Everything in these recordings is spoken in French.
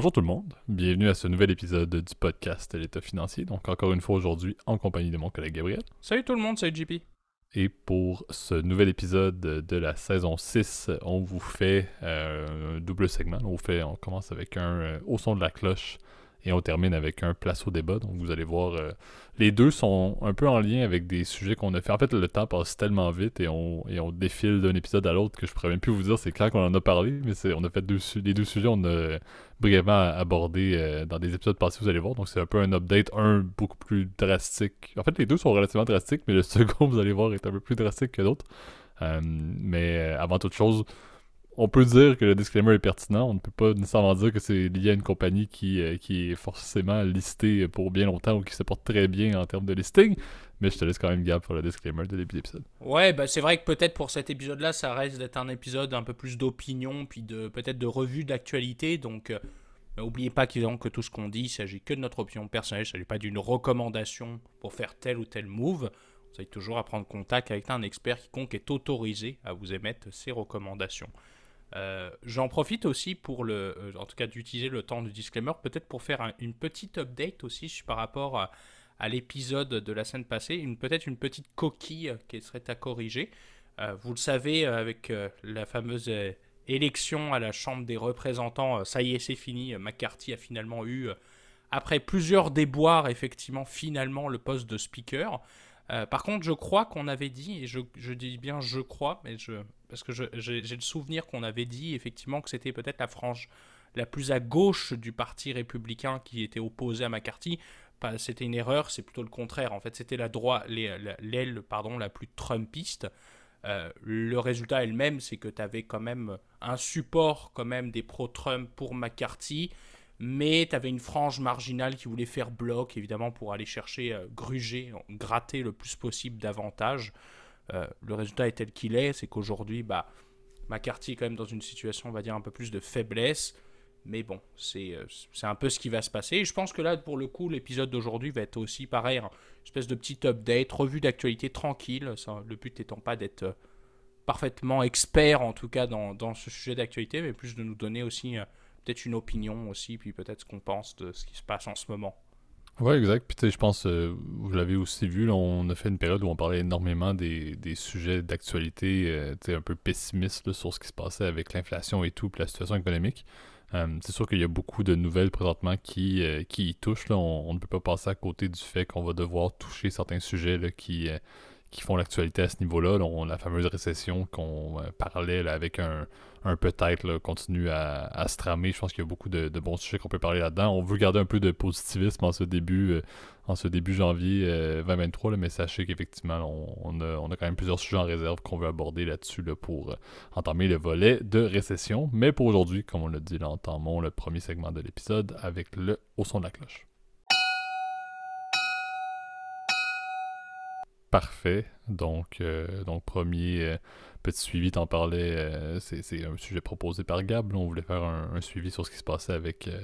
Bonjour tout le monde, bienvenue à ce nouvel épisode du podcast L'État financier. Donc encore une fois aujourd'hui en compagnie de mon collègue Gabriel. Salut tout le monde, salut JP. Et pour ce nouvel épisode de la saison 6, on vous fait euh, un double segment. On, vous fait, on commence avec un euh, au son de la cloche et on termine avec un place au débat. Donc vous allez voir, euh, les deux sont un peu en lien avec des sujets qu'on a fait. En fait, le temps passe tellement vite et on, et on défile d'un épisode à l'autre que je pourrais même plus vous dire c'est quand qu'on en a parlé, mais on a fait deux, les deux sujets, on a brièvement abordé euh, dans des épisodes passés, vous allez voir. Donc c'est un peu un update, un beaucoup plus drastique. En fait, les deux sont relativement drastiques, mais le second, vous allez voir, est un peu plus drastique que l'autre. Euh, mais avant toute chose, on peut dire que le disclaimer est pertinent. On ne peut pas nécessairement dire que c'est lié à une compagnie qui, euh, qui est forcément listée pour bien longtemps ou qui se porte très bien en termes de listing. Mais je te laisse quand même Gab pour le disclaimer de début d'épisode. Ouais, bah c'est vrai que peut-être pour cet épisode-là, ça reste d'être un épisode un peu plus d'opinion, puis de peut-être de revue d'actualité. Donc, n'oubliez euh, pas que tout ce qu'on dit, il s'agit que de notre opinion personnelle, il ne s'agit pas d'une recommandation pour faire tel ou tel move. Vous avez toujours à prendre contact avec un expert quiconque est autorisé à vous émettre ces recommandations. Euh, j'en profite aussi pour le, euh, en tout cas d'utiliser le temps du disclaimer, peut-être pour faire une petite update aussi par rapport à, l'épisode de la semaine passée, une, peut-être une petite coquille qui serait à corriger. Euh, vous le savez, avec la fameuse élection à la Chambre des représentants, ça y est, c'est fini. McCarthy a finalement eu, après plusieurs déboires, effectivement, finalement le poste de speaker. par contre, je crois qu'on avait dit, et je, dis bien je crois, mais je, parce que j'ai le souvenir qu'on avait dit effectivement que c'était peut-être la frange la plus à gauche du parti républicain qui était opposé à McCarthy. C'était une erreur, c'est plutôt le contraire. En fait, c'était la droite, l'aile la plus trumpiste. Euh, le résultat elle-même, c'est que tu avais quand même un support quand même des pro-Trump pour McCarthy, mais tu avais une frange marginale qui voulait faire bloc, évidemment, pour aller chercher, euh, gruger, gratter le plus possible davantage. Euh, le résultat est tel qu'il est, c'est qu'aujourd'hui, bah, McCarthy est quand même dans une situation, on va dire, un peu plus de faiblesse. Mais bon, c'est euh, un peu ce qui va se passer. Et je pense que là, pour le coup, l'épisode d'aujourd'hui va être aussi pareil, une espèce de petit update, revue d'actualité tranquille. le but étant pas d'être euh, parfaitement expert, en tout cas, dans, dans ce sujet d'actualité, mais plus de nous donner aussi peut-être une opinion aussi, puis peut-être ce qu'on pense de ce qui se passe en ce moment. Ouais, exact. Puis tu sais, je pense, euh, vous l'avez aussi vu, là, on a fait une période où on parlait énormément des, des sujets d'actualité, euh, un peu pessimistes sur ce qui se passait avec l'inflation et tout, puis la situation économique. Euh, c'est sûr qu'il y a beaucoup de nouvelles présentement qui, qui y touchent. Là. On, ne peut pas passer à côté du fait qu'on va devoir toucher certains sujets là, qui, qui font l'actualité à ce niveau-là. la fameuse récession qu'on parlait là, avec un, un peut-être continue à, se tramer. Je pense qu'il y a beaucoup de, bons sujets qu'on peut parler là-dedans. On veut garder un peu de positivisme en ce début, euh, en ce début janvier 2023, euh, mais sachez qu'effectivement, on, a, quand même plusieurs sujets en réserve qu'on veut aborder là-dessus pour euh, entamer le volet de récession. Mais pour aujourd'hui, comme on l'a dit, là, entamons le premier segment de l'épisode avec le au son de la cloche. Parfait. Donc, donc premier, Petit suivi, t'en parlais, euh, c'est un sujet proposé par Gab. on voulait faire un, suivi sur ce qui se passait avec, euh,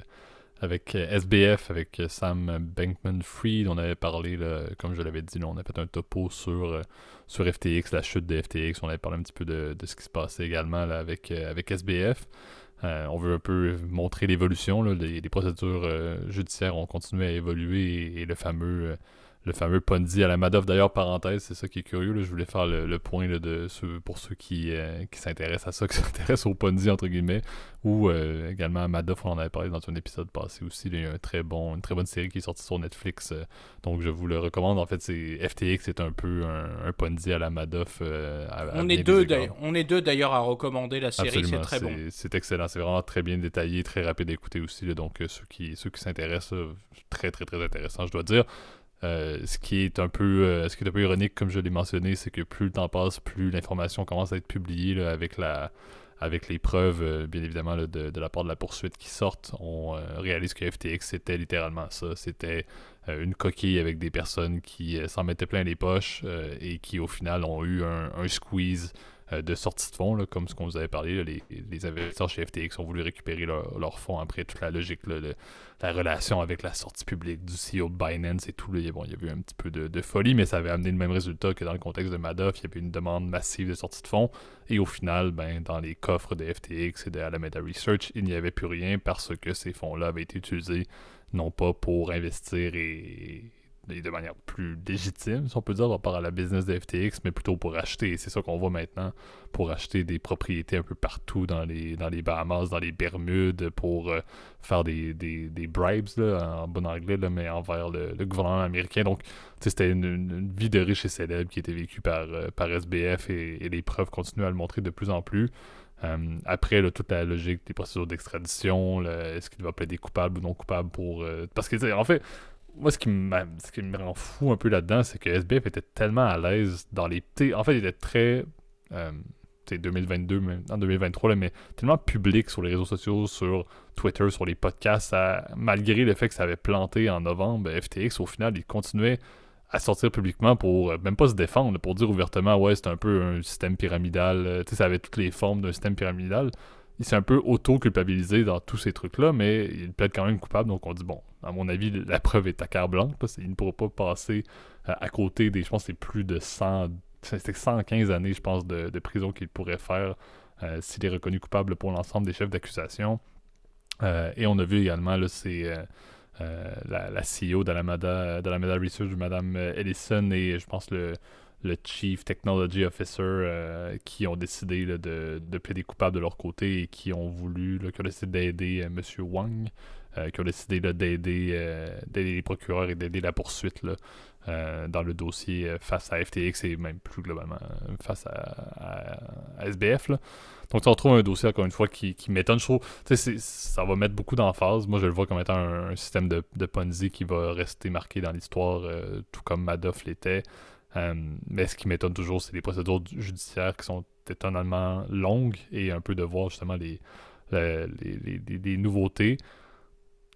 avec euh, SBF, avec Sam Bankman-Fried. On avait parlé, comme je l'avais dit, on a fait un topo sur, sur FTX, la chute de FTX. On avait parlé un petit peu de, ce qui se passait également avec, avec SBF. on veut un peu montrer l'évolution. Les, procédures judiciaires ont continué à évoluer et le fameux le fameux Ponzi à la Madoff. D'ailleurs, parenthèse, c'est ça qui est curieux. je voulais faire le, point de pour ceux qui, euh, qui s'intéressent à ça, qui s'intéressent au Ponzi, entre guillemets, ou euh, également à Madoff, on en avait parlé dans un épisode passé aussi. Il y a un très bon, une très bonne série qui est sortie sur Netflix, euh, donc je vous le recommande. En fait, c'est FTX, c'est un peu un, Ponzi à la Madoff. on, est deux, on est deux d'ailleurs à recommander la série, c'est très bon. C'est excellent, c'est vraiment très bien détaillé, très rapide à écouter aussi. donc ceux qui, ceux qui s'intéressent, très très très intéressant, je dois dire. Euh, ce qui est un peu euh, ce qui est un peu ironique comme je l'ai mentionné c'est que plus le temps passe plus l'information commence à être publiée avec la avec les preuves euh, bien évidemment de, la part de la poursuite qui sortent. On réalise que FTX c'était littéralement ça. C'était une coquille avec des personnes qui s'en mettaient plein les poches et qui au final ont eu un, squeeze de sortie de fonds, comme ce qu'on vous avait parlé. les, investisseurs chez FTX ont voulu récupérer leurs fonds après toute la logique, la relation avec la sortie publique du CEO de Binance et tout. Bon, il y avait un petit peu de, folie, mais ça avait amené le même résultat que dans le contexte de Madoff. Il y avait une demande massive de sortie de fonds. Et au final, ben, dans les coffres de FTX et de Alameda Research, il n'y avait plus rien parce que ces fonds-là avaient été utilisés non pas pour investir et, de manière plus légitime, si on peut dire, par rapport à la business de FTX, mais plutôt pour acheter. C'est ça qu'on voit maintenant, pour acheter des propriétés un peu partout dans les, dans les Bahamas, dans les Bermudes, pour euh, faire des, des, des bribes, là, en bon anglais, là, mais envers le, gouvernement américain. Donc, c'était une, vie de riche et célèbre qui était vécue par, euh, par SBF et, les preuves continuent à le montrer de plus en plus. Euh, après, toute la logique des procédures d'extradition, est-ce qu'il va plaider coupable ou non coupable pour. parce que, en fait, moi, ce qui, ce qui me rend fou un peu là-dedans, c'est que SBF était tellement à l'aise dans les. En fait, il était très. Euh, 2022, même, en 2023, mais tellement public sur les réseaux sociaux, sur Twitter, sur les podcasts, malgré le fait que ça avait planté en novembre, FTX, au final, il continuait à sortir publiquement pour euh, même pas se défendre, pour dire ouvertement, ouais, c'est un peu un système pyramidal, euh, tu sais, ça avait toutes les formes d'un système pyramidal il s'est un peu auto-culpabilisé dans tous ces trucs-là, mais il peut être quand même coupable. Donc on dit, bon, à mon avis, la preuve est à carte blanche. il ne pourra pas passer euh, à côté des, je pense, c'est plus de 100, 115 années, je pense, de, prison qu'il pourrait faire euh, s'il est reconnu coupable pour l'ensemble des chefs d'accusation. Euh, et on a vu également, là, c'est la, la, CEO d'Alameda, Research, Mme Ellison, et je pense le le Chief Technology Officer euh, qui ont décidé de, de plaider coupable de leur côté et qui ont voulu, qui ont décidé d'aider euh, M. Wang, euh, qui ont décidé d'aider les procureurs et d'aider la poursuite dans le dossier face à FTX et même plus globalement face à, SBF. Donc, on retrouve un dossier, encore une fois, qui, qui m'étonne. Je trouve, ça va mettre beaucoup d'emphase. Moi, je le vois comme étant un, système de, de, Ponzi qui va rester marqué dans l'histoire, tout comme Madoff l'était. Euh, mais ce qui m'étonne toujours, c'est les procédures judiciaires qui sont étonnamment longues et un peu de voir justement les, les, nouveautés.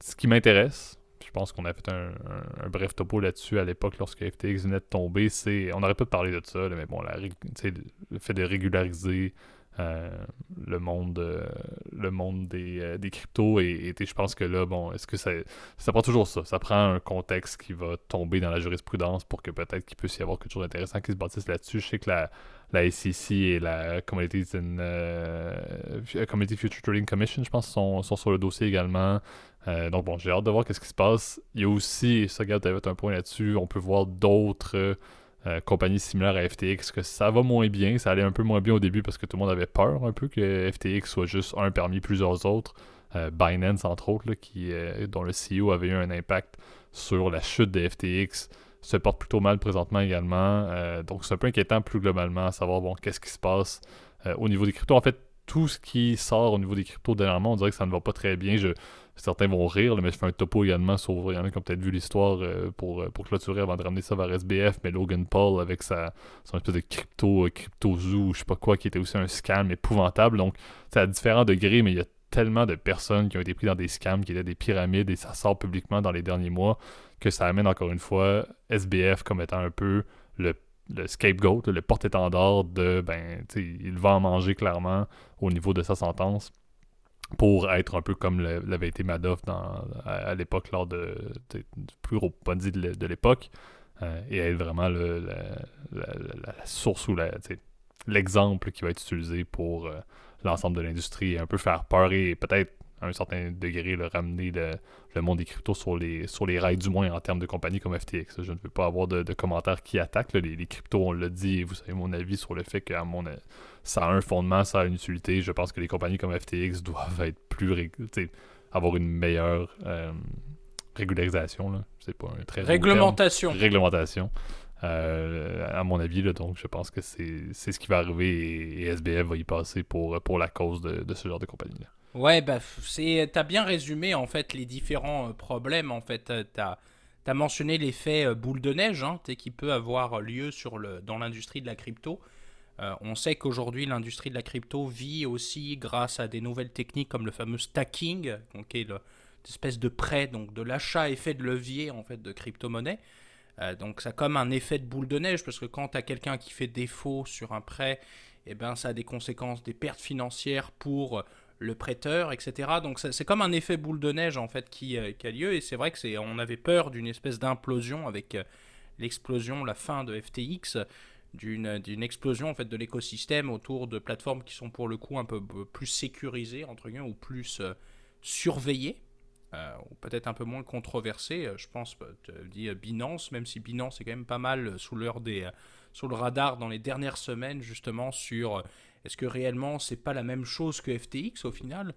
Ce qui m'intéresse, je pense qu'on a fait un, bref topo là-dessus à l'époque lorsque FTX venait de tomber, c'est. On n'aurait pas parlé de ça, mais bon, la, le fait de régulariser le monde euh, le monde des, euh, des cryptos et, je pense que là bon est-ce que ça ça prend toujours ça? Ça prend un contexte qui va tomber dans la jurisprudence pour que peut-être qu'il puisse y avoir quelque chose d'intéressant qui se bâtisse là-dessus je sais que la la SEC et la Commodities, Future Trading Commission, je pense, sont, sont sur le dossier également. donc bon, j'ai hâte de voir qu'est-ce qui se passe. Il y a aussi, ça, tu avais un point là-dessus, on peut voir d'autres euh, compagnie similaire à FTX, que ça va moins bien. Ça allait un peu moins bien au début parce que tout le monde avait peur un peu que FTX soit juste un parmi plusieurs autres. Euh, Binance, entre autres, qui, euh, dont le CEO avait eu un impact sur la chute de FTX, se porte plutôt mal présentement également. donc c'est un peu inquiétant plus globalement à savoir bon, qu'est-ce qui se passe au niveau des cryptos. En fait, tout ce qui sort au niveau des cryptos dernièrement, on dirait que ça ne va pas très bien. Je, certains vont rire, mais je fais un topo également sur. Il y en a qui ont peut-être vu l'histoire euh, pour, euh, pour clôturer avant de ramener ça vers SBF, mais Logan Paul avec sa, son espèce de crypto, euh, crypto zoo, je sais pas quoi, qui était aussi un scam épouvantable. Donc, c'est à différents degrés, mais il y a tellement de personnes qui ont été prises dans des scams, qui étaient des pyramides, et ça sort publiquement dans les derniers mois, que ça amène encore une fois SBF comme étant un peu le le scapegoat, le porte-étendard de ben, il va en manger clairement au niveau de sa sentence pour être un peu comme l'avait été Madoff dans, à, l'époque lors de, du plus gros Ponzi de, l'époque euh, et être vraiment le, la, source ou l'exemple qui va être utilisé pour euh, l'ensemble de l'industrie et un peu faire peur et peut-être à un certain degré le ramener le, monde des cryptos sur les, sur les rails du moins en termes de compagnies comme FTX. Je ne veux pas avoir de, commentaires qui attaquent les, les, cryptos, on l'a dit, et vous savez mon avis sur le fait que mon, ça a un fondement, ça a une utilité. Je pense que les compagnies comme FTX doivent être plus avoir une meilleure euh, régularisation. C'est pas un très Réglementation. Réglementation. Euh, à mon avis, là, donc je pense que c'est ce qui va arriver et, SBF va y passer pour, pour la cause de, de ce genre de compagnie-là. Ouais, bah, c'est, t'as bien résumé en fait les différents euh, problèmes. En fait, t'as, as mentionné l'effet euh, boule de neige hein, qui peut avoir lieu sur le, dans l'industrie de la crypto. Euh, on sait qu'aujourd'hui, l'industrie de la crypto vit aussi grâce à des nouvelles techniques comme le fameux stacking, qui est l'espèce de prêt, donc de l'achat effet de levier en fait de crypto-monnaie. donc ça a comme un effet de boule de neige parce que quand tu as quelqu'un qui fait défaut sur un prêt eh ben, ça a des conséquences, des pertes financières pour le prêteur, etc. Donc c'est comme un effet boule de neige en fait qui, a lieu et c'est vrai que on avait peur d'une espèce d'implosion avec l'explosion, la fin de FTX, d'une explosion en fait de l'écosystème autour de plateformes qui sont pour le coup un peu plus sécurisées entre guillemets ou plus surveillées euh, ou peut-être un peu moins controversé. Euh, je pense, euh, tu dis Binance, même si Binance est quand même pas mal sous, des, sous le radar dans les dernières semaines, justement, sur est-ce que réellement c'est pas la même chose que FTX au final?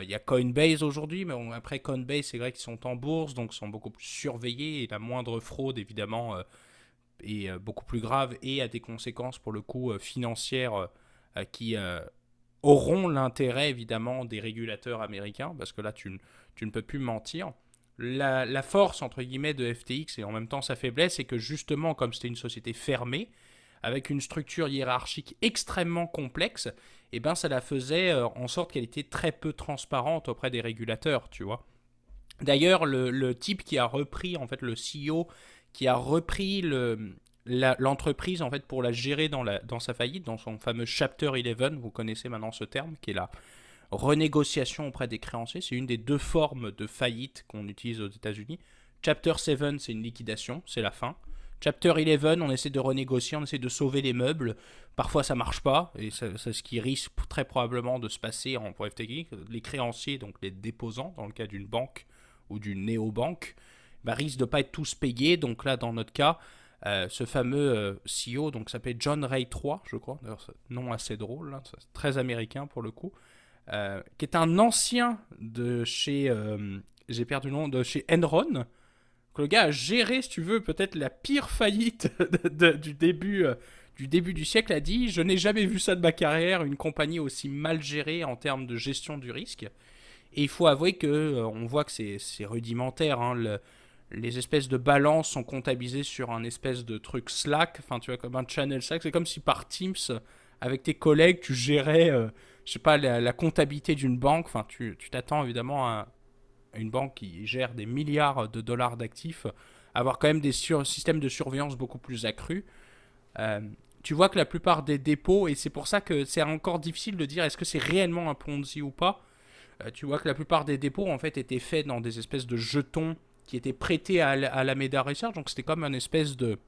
Il y a Coinbase aujourd'hui, mais après Coinbase, c'est vrai qu'ils sont en bourse, donc sont beaucoup plus surveillés et la moindre fraude, évidemment, est beaucoup plus grave et a des conséquences pour le coup financières qui auront l'intérêt évidemment des régulateurs américains, parce que là tu, tu ne peux plus mentir. La, force entre guillemets de FTX et en même temps sa faiblesse, c'est que justement comme c'était une société fermée, avec une structure hiérarchique extrêmement complexe, et eh ben ça la faisait euh, en sorte qu'elle était très peu transparente auprès des régulateurs, tu vois. D'ailleurs, le, type qui a repris, en fait, le CEO qui a repris le, l'entreprise en fait pour la gérer dans, dans sa faillite, dans son fameux Chapter 11, vous connaissez maintenant ce terme, qui est la renégociation auprès des créanciers. C'est une des deux formes de faillite qu'on utilise aux États-Unis. Chapter 7, c'est une liquidation, c'est la fin. Chapter 11, on essaie de renégocier, on essaie de sauver les meubles. Parfois ça marche pas, et c'est ce qui risque très probablement de se passer en pour FTX. Les créanciers, donc les déposants, dans le cas d'une banque ou d'une néobanque, bah, risquent de pas être tous payés. Donc là, dans notre cas, euh, ce fameux euh, CEO, donc s'appelle John Ray 3, je crois, d'ailleurs, nom assez drôle, hein, très américain pour le coup, euh, qui est un ancien de chez, j'ai perdu le nom, de chez Enron, que le gars a géré, si tu veux, peut-être la pire faillite du, début, du début du siècle, a dit Je n'ai jamais vu ça de ma carrière, une compagnie aussi mal gérée en termes de gestion du risque. Et il faut avouer que on voit que c'est rudimentaire. Hein, le, les espèces de balances sont comptabilisées sur un espèce de truc Slack, enfin tu vois comme un channel Slack, c'est comme si par Teams avec tes collègues tu gérais, euh, je sais pas, la, comptabilité d'une banque, enfin tu t'attends évidemment à, une banque qui gère des milliards de dollars d'actifs, avoir quand même des systèmes de surveillance beaucoup plus accrus. Euh, tu vois que la plupart des dépôts, et c'est pour ça que c'est encore difficile de dire est-ce que c'est réellement un Ponzi ou pas, euh, tu vois que la plupart des dépôts en fait étaient faits dans des espèces de jetons qui était prêté à, la Meda Research. Donc c'était comme une espèce de...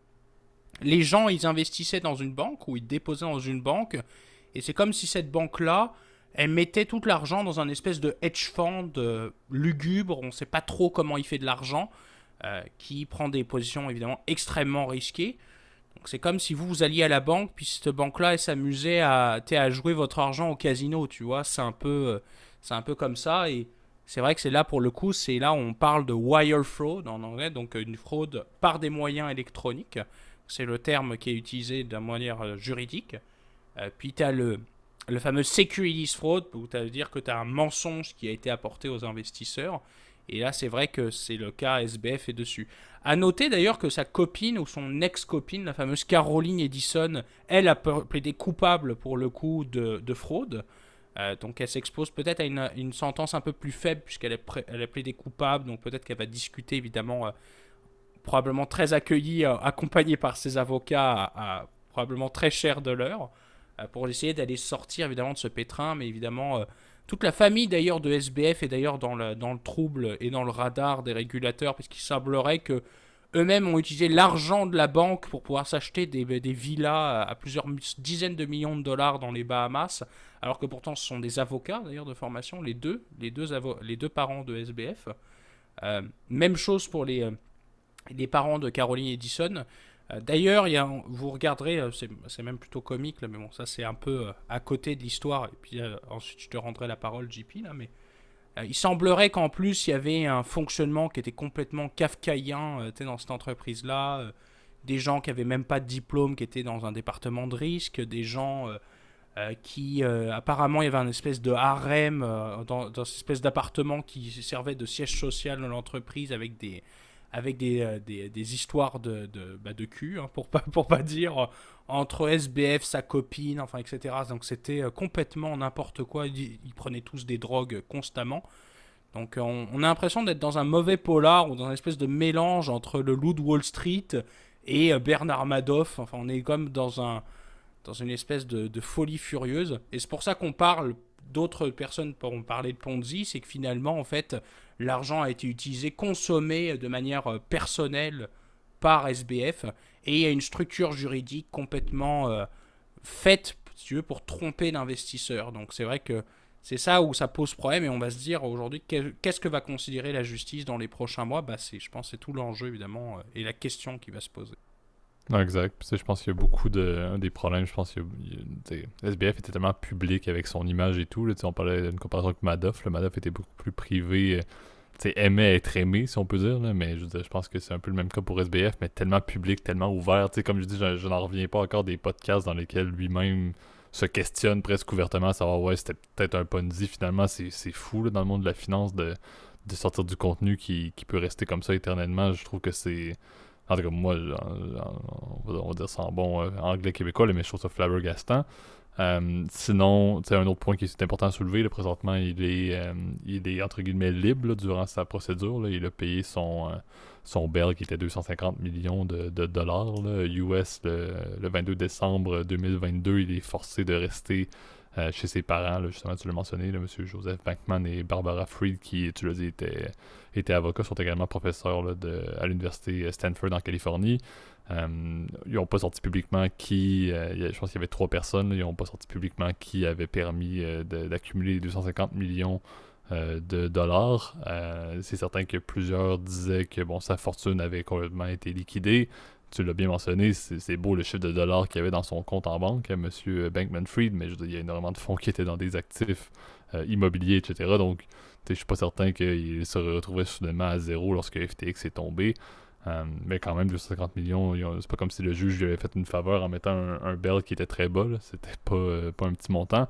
Les gens, ils investissaient dans une banque ou ils déposaient dans une banque. Et c'est comme si cette banque-là, elle mettait tout l'argent dans un espèce de hedge fund euh, lugubre. On ne sait pas trop comment il fait de l'argent. Euh, qui prend des positions évidemment extrêmement risquées. Donc c'est comme si vous, vous alliez à la banque, puis cette banque-là, elle s'amusait à, à jouer votre argent au casino, tu vois. C'est un peu, euh, c'est un peu comme ça. Et c'est vrai que c'est là pour le coup, c'est là où on parle de wire fraud en anglais, donc une fraude par des moyens électroniques. C'est le terme qui est utilisé d'une manière juridique. Puis tu as le, le fameux securities fraud, où tu dire que tu as un mensonge qui a été apporté aux investisseurs. Et là, c'est vrai que c'est le cas SBF est dessus. À noter d'ailleurs que sa copine ou son ex-copine, la fameuse Caroline Edison, elle a plaidé coupable pour le coup de, de fraude. Euh, donc elle s'expose peut-être à une, sentence un peu plus faible puisqu'elle est a plaidé coupable, donc peut-être qu'elle va discuter évidemment, euh, probablement très accueillie, euh, accompagnée par ses avocats probablement très cher de l'heure, pour essayer d'aller sortir évidemment de ce pétrin, mais évidemment toute la famille d'ailleurs de SBF est d'ailleurs dans le, dans le trouble et dans le radar des régulateurs puisqu'il semblerait que eux-mêmes ont utilisé l'argent de la banque pour pouvoir s'acheter des, villas à plusieurs dizaines de millions de dollars dans les Bahamas, alors que pourtant ce sont des avocats d'ailleurs de formation, les deux, les deux, les deux parents de SBF. Euh, même chose pour les, euh, les parents de Caroline Edison. Euh, d'ailleurs, vous regarderez, c'est même plutôt comique, mais bon, ça c'est un peu à côté de l'histoire, et puis ensuite je te rendrai la parole, JP, là, mais euh, il semblerait qu'en plus, il y avait un fonctionnement qui était complètement kafkaïen euh, dans cette entreprise-là. Euh, des gens qui n'avaient même pas de diplôme, qui étaient dans un département de risque. Des gens qui, apparemment, il y avait un espèce de harem dans, dans espèce d'appartement qui servait de siège social de l'entreprise avec des, avec des, des, histoires de, de, bah, de cul, hein, pour pas, pour pas dire entre SBF, sa copine, enfin, etc. Donc c'était euh, complètement n'importe quoi. Ils, prenaient tous des drogues constamment. Donc on, a l'impression d'être dans un mauvais polar ou dans une espèce de mélange entre le loup de Wall Street et euh, Bernard Madoff. Enfin, on est comme dans un dans une espèce de folie furieuse. Et c'est pour ça qu'on parle, d'autres personnes pourront parler de Ponzi, c'est que finalement, en fait, l'argent a été utilisé, consommé de manière euh, personnelle par SBF, et il y a une structure juridique complètement euh, faite, si tu veux, pour tromper l'investisseur. Donc c'est vrai que c'est ça où ça pose problème, et on va se dire aujourd'hui, qu'est-ce que va considérer la justice dans les prochains mois? Bah, Je pense que c'est tout l'enjeu, évidemment, euh, et la question qui va se poser. Exact. je pense qu'il y a beaucoup de des problèmes. Je pense que SBF était tellement public avec son image et tout. Là, on parlait d'une comparaison avec Madoff. Le Madoff était beaucoup plus privé aimait être aimé, si on peut dire, mais je, je pense que c'est un peu le même cas pour SBF, mais tellement public, tellement ouvert. Comme je dis, je, n'en reviens pas encore des podcasts dans lesquels lui-même se questionne presque ouvertement à savoir, ouais, c'était peut-être un Ponzi. Finalement, c'est fou dans le monde de la finance de, de sortir du contenu qui, qui, peut rester comme ça éternellement. Je trouve que c'est. En tout cas, moi, on va dire ça bon euh, anglais québécois, mais je trouve ça flabbergastant. Euh, sinon, c'est un autre point qui est important à soulever. présentement, il est, euh, il est entre guillemets libre durant sa procédure. Il a payé son, euh, son bail qui était 250 millions de, dollars US le, 22 décembre 2022. Il est forcé de rester chez ses parents. justement, tu l'as mentionné, M. Joseph Bankman et Barbara Freed, qui, tu l'as dit, étaient, avocats, sont également professeurs à l'université Stanford en Californie. Euh, ils n'ont pas sorti publiquement qui. Euh, je pense qu'il y avait trois personnes. ils n'ont pas sorti publiquement qui avait permis euh, d'accumuler 250 millions de dollars. c'est certain que plusieurs disaient que bon, sa fortune avait complètement été liquidée. Tu l'as bien mentionné, c'est beau le chiffre de dollars qu'il y avait dans son compte en banque, M. Bankman Fried, mais je il y a énormément de fonds qui étaient dans des actifs immobiliers, etc. Donc, je suis pas certain qu'il se retrouvait soudainement à zéro lorsque FTX est tombé. Euh, mais quand même, 250 millions, c'est pas comme si le juge lui avait fait une faveur en mettant un, bel qui était très bas. C'était pas, euh, pas un petit montant.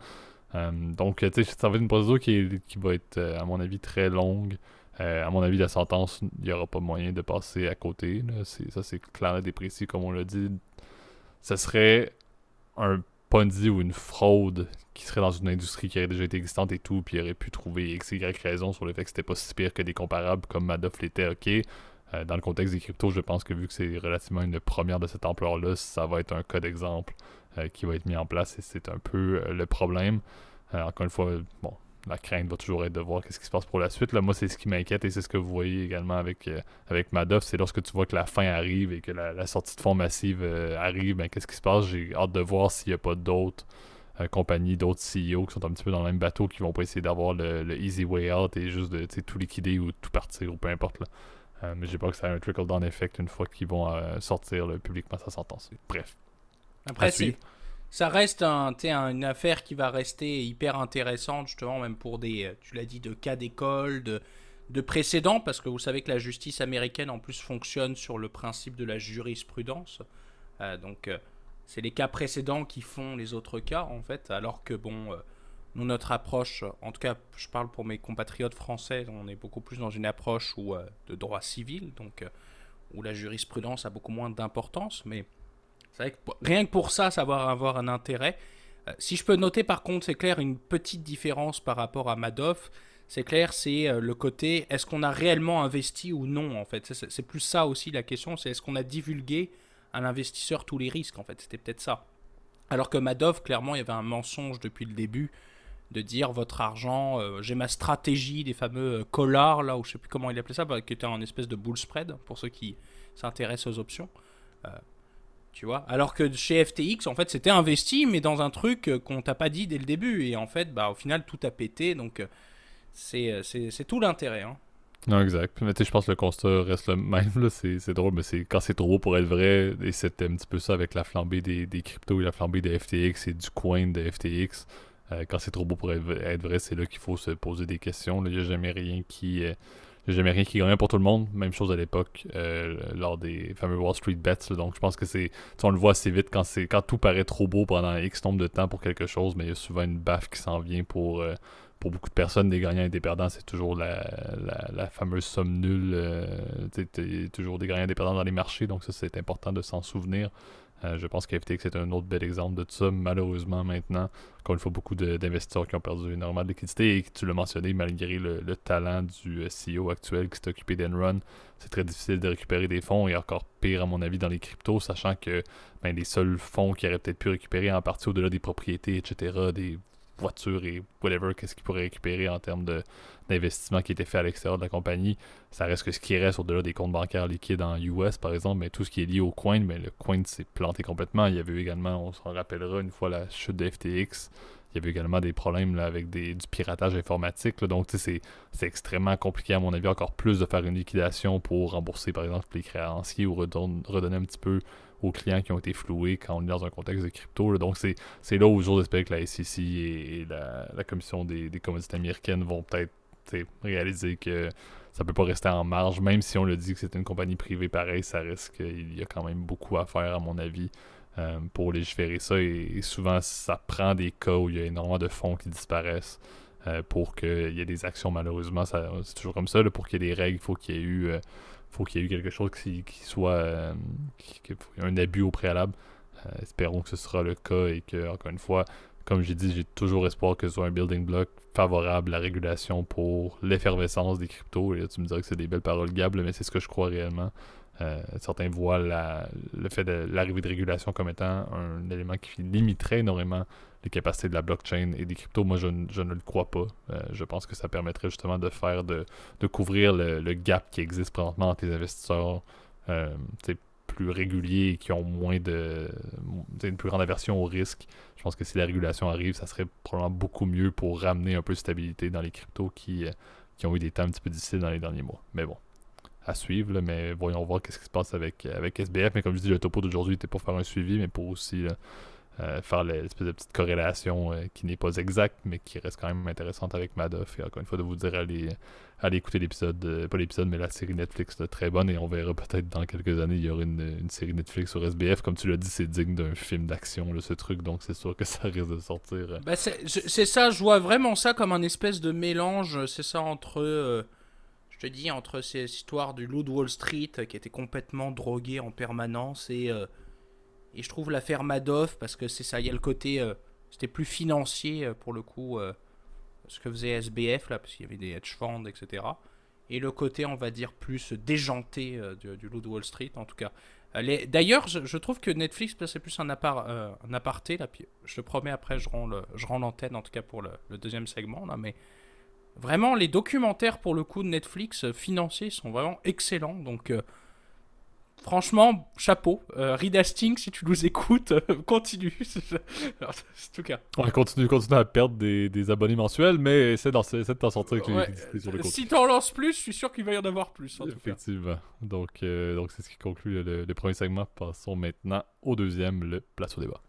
Euh, donc, ça va être une procédure qui, qui va être, à mon avis, très longue. À mon avis, la sentence, il n'y aura pas moyen de passer à côté. Ça, c'est clair et précis, comme on l'a dit. Ce serait un Ponzi ou une fraude qui serait dans une industrie qui aurait déjà été existante et tout, puis aurait pu trouver X, Y raison sur le fait que c'était pas si pire que des comparables comme Madoff l'était, ok. Euh, dans le contexte des cryptos, je pense que vu que c'est relativement une première de cette ampleur-là, ça va être un cas d'exemple euh, qui va être mis en place et c'est un peu euh, le problème. encore une fois, bon, la crainte va toujours être de voir qu'est-ce qui se passe pour la suite. Là, moi, c'est ce qui m'inquiète et c'est ce que vous voyez également avec, avec Madoff. C'est lorsque tu vois que la fin arrive et que la, sortie de fonds massive arrive, ben, qu'est-ce qui se passe? J'ai hâte de voir s'il n'y a pas d'autres compagnies, d'autres CEO qui sont un petit peu dans le même bateau qui vont pas essayer d'avoir le, easy way out et juste de tout liquider ou tout partir ou peu importe. Là. Euh, mais j'ai pas que ça ait un trickle-down effect une fois qu'ils vont euh, sortir publiquement sa sentence. Bref. Après, ça reste un, une affaire qui va rester hyper intéressante, justement, même pour des, euh, tu l'as dit, de cas d'école, de, de précédents, parce que vous savez que la justice américaine, en plus, fonctionne sur le principe de la jurisprudence. donc, c'est les cas précédents qui font les autres cas, en fait, alors que, bon, notre approche, en tout cas, je parle pour mes compatriotes français, on est beaucoup plus dans une approche euh, de droit civil, donc euh, où la jurisprudence a beaucoup moins d'importance, mais rien que pour ça, ça va avoir un intérêt. Euh, si je peux noter par contre, c'est clair, une petite différence par rapport à Madoff, c'est clair, c'est le côté est-ce qu'on a réellement investi ou non en fait? C'est plus ça aussi la question, c'est est-ce qu'on a divulgué à l'investisseur tous les risques en fait? C'était peut-être ça. Alors que Madoff, clairement, il y avait un mensonge depuis le début de dire votre argent, euh, j'ai ma stratégie des fameux euh, collars, là, ou je sais plus comment il appelait ça, bah, qui était en espèce de bull spread, pour ceux qui s'intéressent aux options. Euh, tu vois Alors que chez FTX, en fait, c'était investi, mais dans un truc qu'on t'a pas dit dès le début. Et en fait, bah, au final, tout a pété. Donc, c'est tout l'intérêt. Hein. Non, exact. Mais je pense que le constat reste le même. C'est drôle, mais c'est quand c'est trop beau pour être vrai. Et c'était un petit peu ça avec la flambée des, cryptos et la flambée des FTX et du coin de FTX. Euh, quand c'est trop beau pour être, vrai, c'est là qu'il faut se poser des questions. Il n'y a jamais rien qui. Euh, jamais rien qui gagne pour tout le monde. Même chose à l'époque, euh, lors des fameux Wall Street Bets. donc je pense que c'est. On le voit assez vite quand c'est quand tout paraît trop beau pendant X nombre de temps pour quelque chose, mais il y a souvent une baffe qui s'en vient pour, pour beaucoup de personnes, des gagnants et des perdants, c'est toujours la, la, fameuse somme nulle. Euh, toujours des gagnants et des perdants dans les marchés, donc ça, c'est important de s'en souvenir. Euh, je pense qu'FTX est un autre bel exemple de tout ça. Malheureusement, maintenant, encore une fois, beaucoup d'investisseurs qui ont perdu énormément de liquidité et tu l'as mentionné, malgré le, talent du euh, CEO actuel qui s'est occupé d'Enron, c'est très difficile de récupérer des fonds et encore pire, à mon avis, dans les cryptos, sachant que ben, les seuls fonds qui auraient peut-être pu récupérer en partie au-delà des propriétés, etc., des voitures et whatever, qu'est-ce qu'ils pourraient récupérer en termes d'investissement qui était fait à l'extérieur de la compagnie. Ça reste que ce qui reste au-delà des comptes bancaires liquides en US, par exemple, mais tout ce qui est lié au coin, mais le coin s'est planté complètement. Il y avait eu également, on s'en rappellera, une fois la chute de FTX, il y avait également des problèmes là, avec des, du piratage informatique. donc, c'est extrêmement compliqué, à mon avis, encore plus de faire une liquidation pour rembourser, par exemple, les créanciers ou redonner un petit peu aux clients qui ont été floués quand on est dans un contexte de crypto. Donc, c'est là où j'ose espérer que la SEC et, la, Commission des, des, commodités américaines vont peut-être réaliser que ça peut pas rester en marge. Même si on le dit que c'est une compagnie privée pareil, ça risque qu'il y a quand même beaucoup à faire, à mon avis, euh, pour légiférer ça. Et, souvent, ça prend des cas où il y a énormément de fonds qui disparaissent. Euh, pour qu'il y ait des actions, malheureusement, c'est toujours comme ça. pour qu'il y ait des règles, il faut qu'il y ait eu euh, faut qu'il y ait eu quelque chose qui, soit euh, un abus au préalable. Euh, espérons que ce sera le cas et que, encore une fois, comme j'ai dit, j'ai toujours espoir que ce soit un building block favorable à la régulation pour l'effervescence des cryptos. Et là, tu me dirais que c'est des belles paroles gables, mais c'est ce que je crois réellement. Euh, certains voient le fait de l'arrivée de régulation comme étant un élément qui limiterait énormément les capacités de la blockchain et des cryptos. Moi, je, ne le crois pas. Euh, je pense que ça permettrait justement de faire, de, couvrir le, gap qui existe présentement entre les investisseurs euh, plus réguliers et qui ont moins de. une plus grande aversion au risque. Je pense que si la régulation arrive, ça serait probablement beaucoup mieux pour ramener un peu de stabilité dans les cryptos qui, qui ont eu des temps un petit peu difficiles dans les derniers mois. Mais bon, à suivre, mais voyons voir qu'est-ce qui se passe avec, avec SBF. Mais comme je dis, le topo d'aujourd'hui était pour faire un suivi, mais pour aussi euh, faire l'espèce de petite corrélation euh, qui n'est pas exacte, mais qui reste quand même intéressante avec Madoff. Et encore une fois, de vous dire, allez, allez écouter l'épisode, pas l'épisode, mais la série Netflix, très bonne, et on verra peut-être dans quelques années, il y aura une, série Netflix sur SBF. Comme tu l'as dit, c'est digne d'un film d'action, ce truc, donc c'est sûr que ça risque de sortir. Euh. Ben, c'est ça, je vois vraiment ça comme un espèce de mélange, c'est ça, entre je te dis, entre ces histoires du loup de Wall Street euh, qui était complètement drogué en permanence et, euh, et je trouve l'affaire Madoff parce que c'est ça, il y a le côté, euh, c'était plus financier pour le coup, ce que faisait SBF là, parce qu'il y avait des hedge funds, etc. Et le côté, on va dire, plus déjanté du, loup de Wall Street en tout cas. D'ailleurs, je, trouve que Netflix, c'est plus un, un aparté, là, puis je te promets après, je rends l'antenne en tout cas pour le, le deuxième segment, là, mais Vraiment, les documentaires pour le coup de Netflix euh, financiers sont vraiment excellents. Donc, euh, franchement, chapeau. Euh, Reed Hastings, si tu nous écoutes, continue. en tout cas. Ouais, continue, continue à perdre des, abonnés mensuels, mais essaie, de t'en sortir avec les, sur le côté. Si t'en lances plus, je suis sûr qu'il va y en avoir plus. Effectivement. Donc, donc c'est ce qui conclut le, le premier segment. Passons maintenant au deuxième, le place au débat.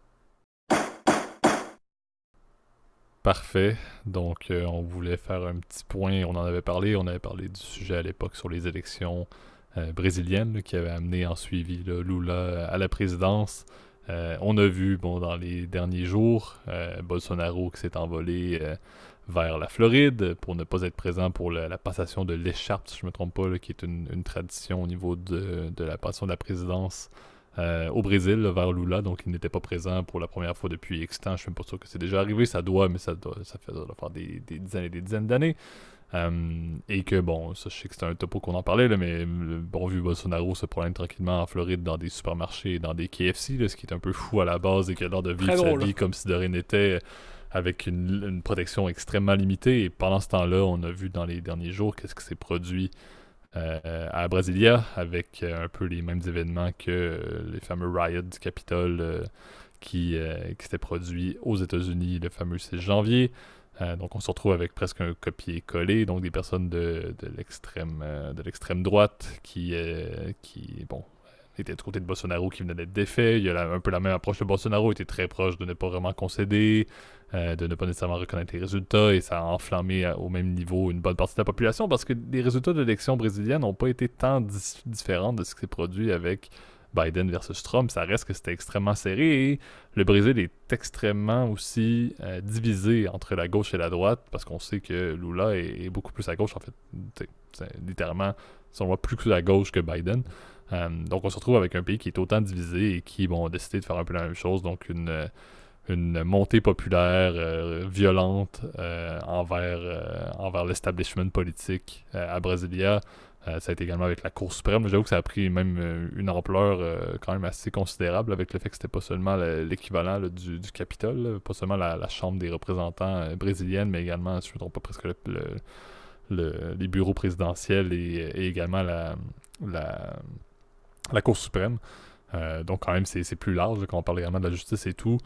Parfait. Donc, euh, on voulait faire un petit point. On en avait parlé. On avait parlé du sujet à l'époque sur les élections euh, brésiliennes qui avaient amené en suivi Lula à la présidence. Euh, on a vu, bon, dans les derniers jours, Bolsonaro qui s'est envolé vers la Floride pour ne pas être présent pour la, passation de l'écharpe, si je ne me trompe pas, qui est une, tradition au niveau de, la passation de la présidence euh, au Brésil, vers Lula, donc il n'était pas présent pour la première fois depuis X temps. Je suis même pas sûr que c'est déjà arrivé, ça doit, mais ça, doit, fait faire des, dizaines et des dizaines d'années. Euh, et que, bon, ça, je sais que c'est un topo qu'on en parlait, là, mais bon, vu Bolsonaro se promène tranquillement en Floride dans des supermarchés, dans des KFC, ce qui est un peu fou à la base et qui a l'air de vivre sa vie comme si de rien n'était, avec une, une, protection extrêmement limitée. Et pendant ce temps-là, on a vu dans les derniers jours qu'est-ce qui s'est produit euh, à Brasilia avec euh, un peu les mêmes événements que euh, les fameux riots du Capitole qui, qui s'étaient produits aux États-Unis le fameux 6 janvier. donc on se retrouve avec presque un copier-coller, donc des personnes de, l'extrême de l'extrême droite qui, qui bon, était du côté de Bolsonaro qui venait d'être défait. Il y a un peu la même approche. de Bolsonaro était très proche de ne pas vraiment concéder, euh, de ne pas nécessairement reconnaître les résultats, et ça a enflammé au même niveau une bonne partie de la population parce que les résultats de l'élection brésilienne n'ont pas été tant différents de ce qui s'est produit avec Biden versus Trump, ça reste que c'était extrêmement serré et le Brésil est extrêmement aussi euh, divisé entre la gauche et la droite parce qu'on sait que Lula est, beaucoup plus à gauche en fait. C'est littéralement, on voit plus à gauche que Biden. Euh, donc on se retrouve avec un pays qui est autant divisé et qui bon, a décidé de faire un peu la même chose. Donc une, une montée populaire euh, violente envers, envers l'establishment politique à Brasilia. Euh, ça a été également avec la Cour suprême. J'avoue que ça a pris même euh, une ampleur euh, quand même assez considérable avec le fait que c'était pas seulement l'équivalent du, Capitole, pas seulement la, Chambre des représentants brésilienne, mais également, je ne me trompe pas, presque les bureaux présidentiels et, également la, la, Cour suprême. donc quand même, c'est plus large quand on parle également de la justice et tout.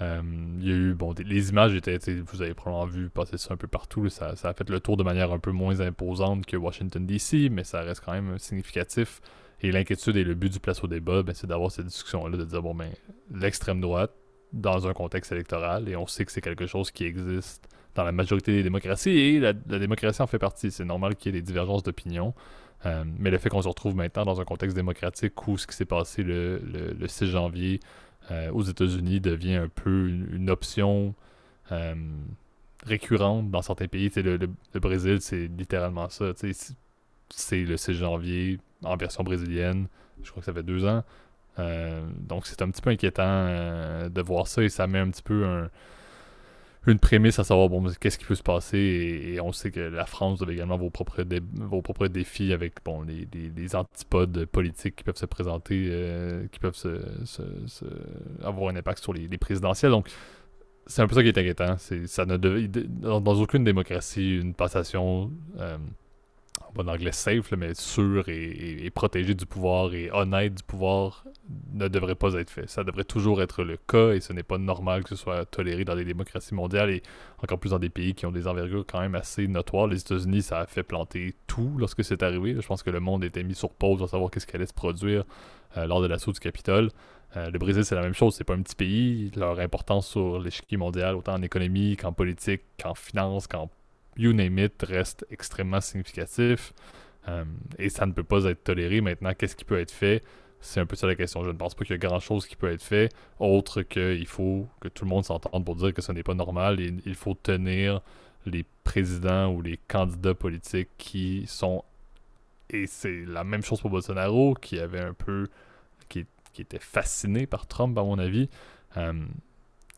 Euh, il y a eu, bon, les images étaient, vous avez probablement vu passer ça un peu partout. ça, a fait le tour de manière un peu moins imposante que Washington DC, mais ça reste quand même significatif. Et l'inquiétude et le but du place au débat, ben, c'est d'avoir cette discussion-là, de dire, bon, ben, l'extrême droite, dans un contexte électoral, et on sait que c'est quelque chose qui existe dans la majorité des démocraties, et la, démocratie en fait partie. C'est normal qu'il y ait des divergences d'opinion. Euh, mais le fait qu'on se retrouve maintenant dans un contexte démocratique où ce qui s'est passé le, le 6 janvier euh, aux États-Unis devient un peu une, option euh, récurrente dans certains pays. Le, le, Brésil, c'est littéralement ça. C'est le 6 janvier en version brésilienne. Je crois que ça fait deux ans. Euh, donc c'est un petit peu inquiétant de voir ça et ça met un petit peu un, une prémisse à savoir bon qu'est-ce qui peut se passer? Et, on sait que la France a également vos propres vos propres défis avec bon les, les, antipodes politiques qui peuvent se présenter euh, qui peuvent avoir un impact sur les, présidentielles. Donc c'est un peu ça qui est inquiétant. C'est ça ne dans, aucune démocratie une passation euh, en bon anglais safe, mais sûr et, protégé du pouvoir et honnête du pouvoir ne devrait pas être fait. Ça devrait toujours être le cas et ce n'est pas normal que ce soit toléré dans les démocraties mondiales et encore plus dans des pays qui ont des envergures quand même assez notoires. Les États-Unis, ça a fait planter tout lorsque c'est arrivé. Je pense que le monde était mis sur pause à savoir qu'est-ce qui allait se produire euh, lors de l'assaut du Capitole. Euh, le Brésil, c'est la même chose. C'est pas un petit pays. Leur importance sur l'échiquier mondial, autant en économie qu'en politique, qu'en finance, qu'en you name it, reste extrêmement significatif. Euh, et ça ne peut pas être toléré. Maintenant, qu'est-ce qui peut être fait? C'est un peu ça la question. Je ne pense pas qu'il y a grand-chose qui peut être fait, autre qu'il faut que tout le monde s'entende pour dire que ce n'est pas normal et il faut tenir les présidents ou les candidats politiques qui sont. Et c'est la même chose pour Bolsonaro, qui avait un peu. qui, était fasciné par Trump, à mon avis. Euh,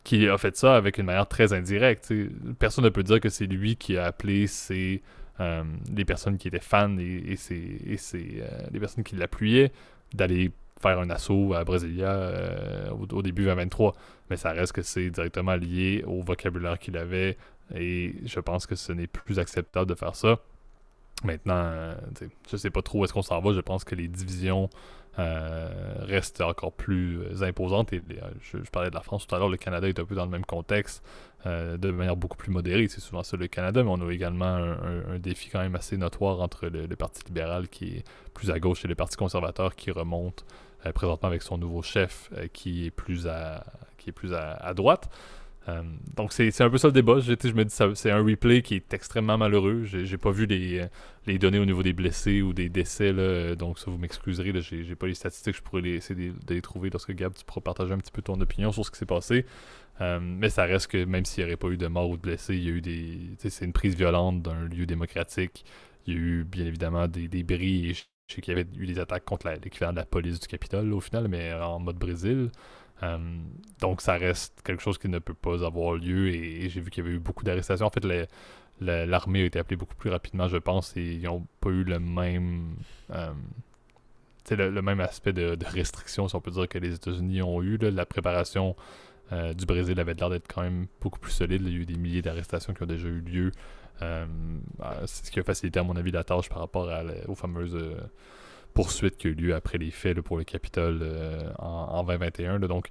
qui a fait ça avec une manière très indirecte. Personne ne peut dire que c'est lui qui a appelé ses, euh, les personnes qui étaient fans et, et, euh, les personnes qui l'appuyaient d'aller faire un assaut à Brasilia euh, au, début 2023. Mais ça reste que c'est directement lié au vocabulaire qu'il avait et je pense que ce n'est plus acceptable de faire ça. Maintenant, je sais pas trop où est-ce qu'on s'en va. Je pense que les divisions euh, reste encore plus euh, imposante. Et euh, je, parlais de la France tout à l'heure, le Canada est un peu dans le même contexte, de manière beaucoup plus modérée. C'est souvent ça le Canada, mais on a également un, défi quand même assez notoire entre le, Parti libéral qui est plus à gauche et le Parti conservateur qui remonte présentement avec son nouveau chef qui est plus qui est plus à droite. Euh, donc c'est un peu ça le débat. Je, me dis c'est un replay qui est extrêmement malheureux. J'ai pas vu les, données au niveau des blessés ou des décès, là, donc ça vous m'excuserez. J'ai pas les statistiques, je pourrais les, essayer de, les trouver lorsque Gab, tu pourras partager un petit peu ton opinion sur ce qui s'est passé. Euh, mais ça reste que même s'il n'y aurait pas eu de mort ou de blessés, il y a eu des. C'est une prise violente d'un lieu démocratique. Il y a eu bien évidemment des, des bris. Je sais qu'il y avait eu des attaques contre l'équivalent de la police du Capitole au final, mais en mode Brésil. Euh, donc ça reste quelque chose qui ne peut pas avoir lieu et, j'ai vu qu'il y avait eu beaucoup d'arrestations. En fait, l'armée a été appelée beaucoup plus rapidement, je pense, et ils n'ont pas eu le même euh, le, même aspect de, restriction, si on peut dire, que les États-Unis ont eu. La préparation euh, du Brésil avait l'air d'être quand même beaucoup plus solide. Il y a eu des milliers d'arrestations qui ont déjà eu lieu. c'est ce qui a facilité, à mon avis, la tâche par rapport aux fameuses poursuite qui a eu lieu après les faits pour le Capitole euh, en, 2021. donc,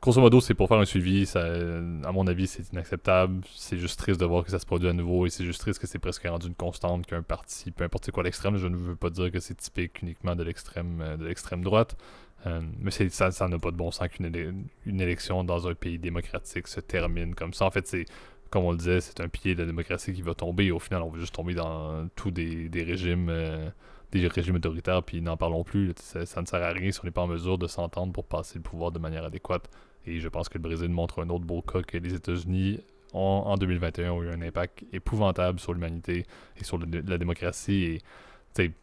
grosso modo, c'est pour faire un suivi. À mon avis, c'est inacceptable. C'est juste triste de voir que ça se produit à nouveau et c'est juste triste que c'est presque rendu une constante qu'un parti, peu importe c'est quoi l'extrême, je ne veux pas dire que c'est typique uniquement de l'extrême euh, droite. Euh, mais ça, ça n'a pas de bon sens qu'une une élection dans un pays démocratique se termine comme ça. En fait, c'est comme on le disait, c'est un pilier de la démocratie qui va tomber. au final, on va juste tomber dans tous des, régimes des régimes autoritaires, puis n'en parlons plus. Ça, ne sert à rien si on n'est pas en mesure de s'entendre pour passer le pouvoir de manière adéquate. Et je pense que le Brésil montre un autre beau cas que les États-Unis en 2021 ont eu un impact épouvantable sur l'humanité et sur la démocratie. Et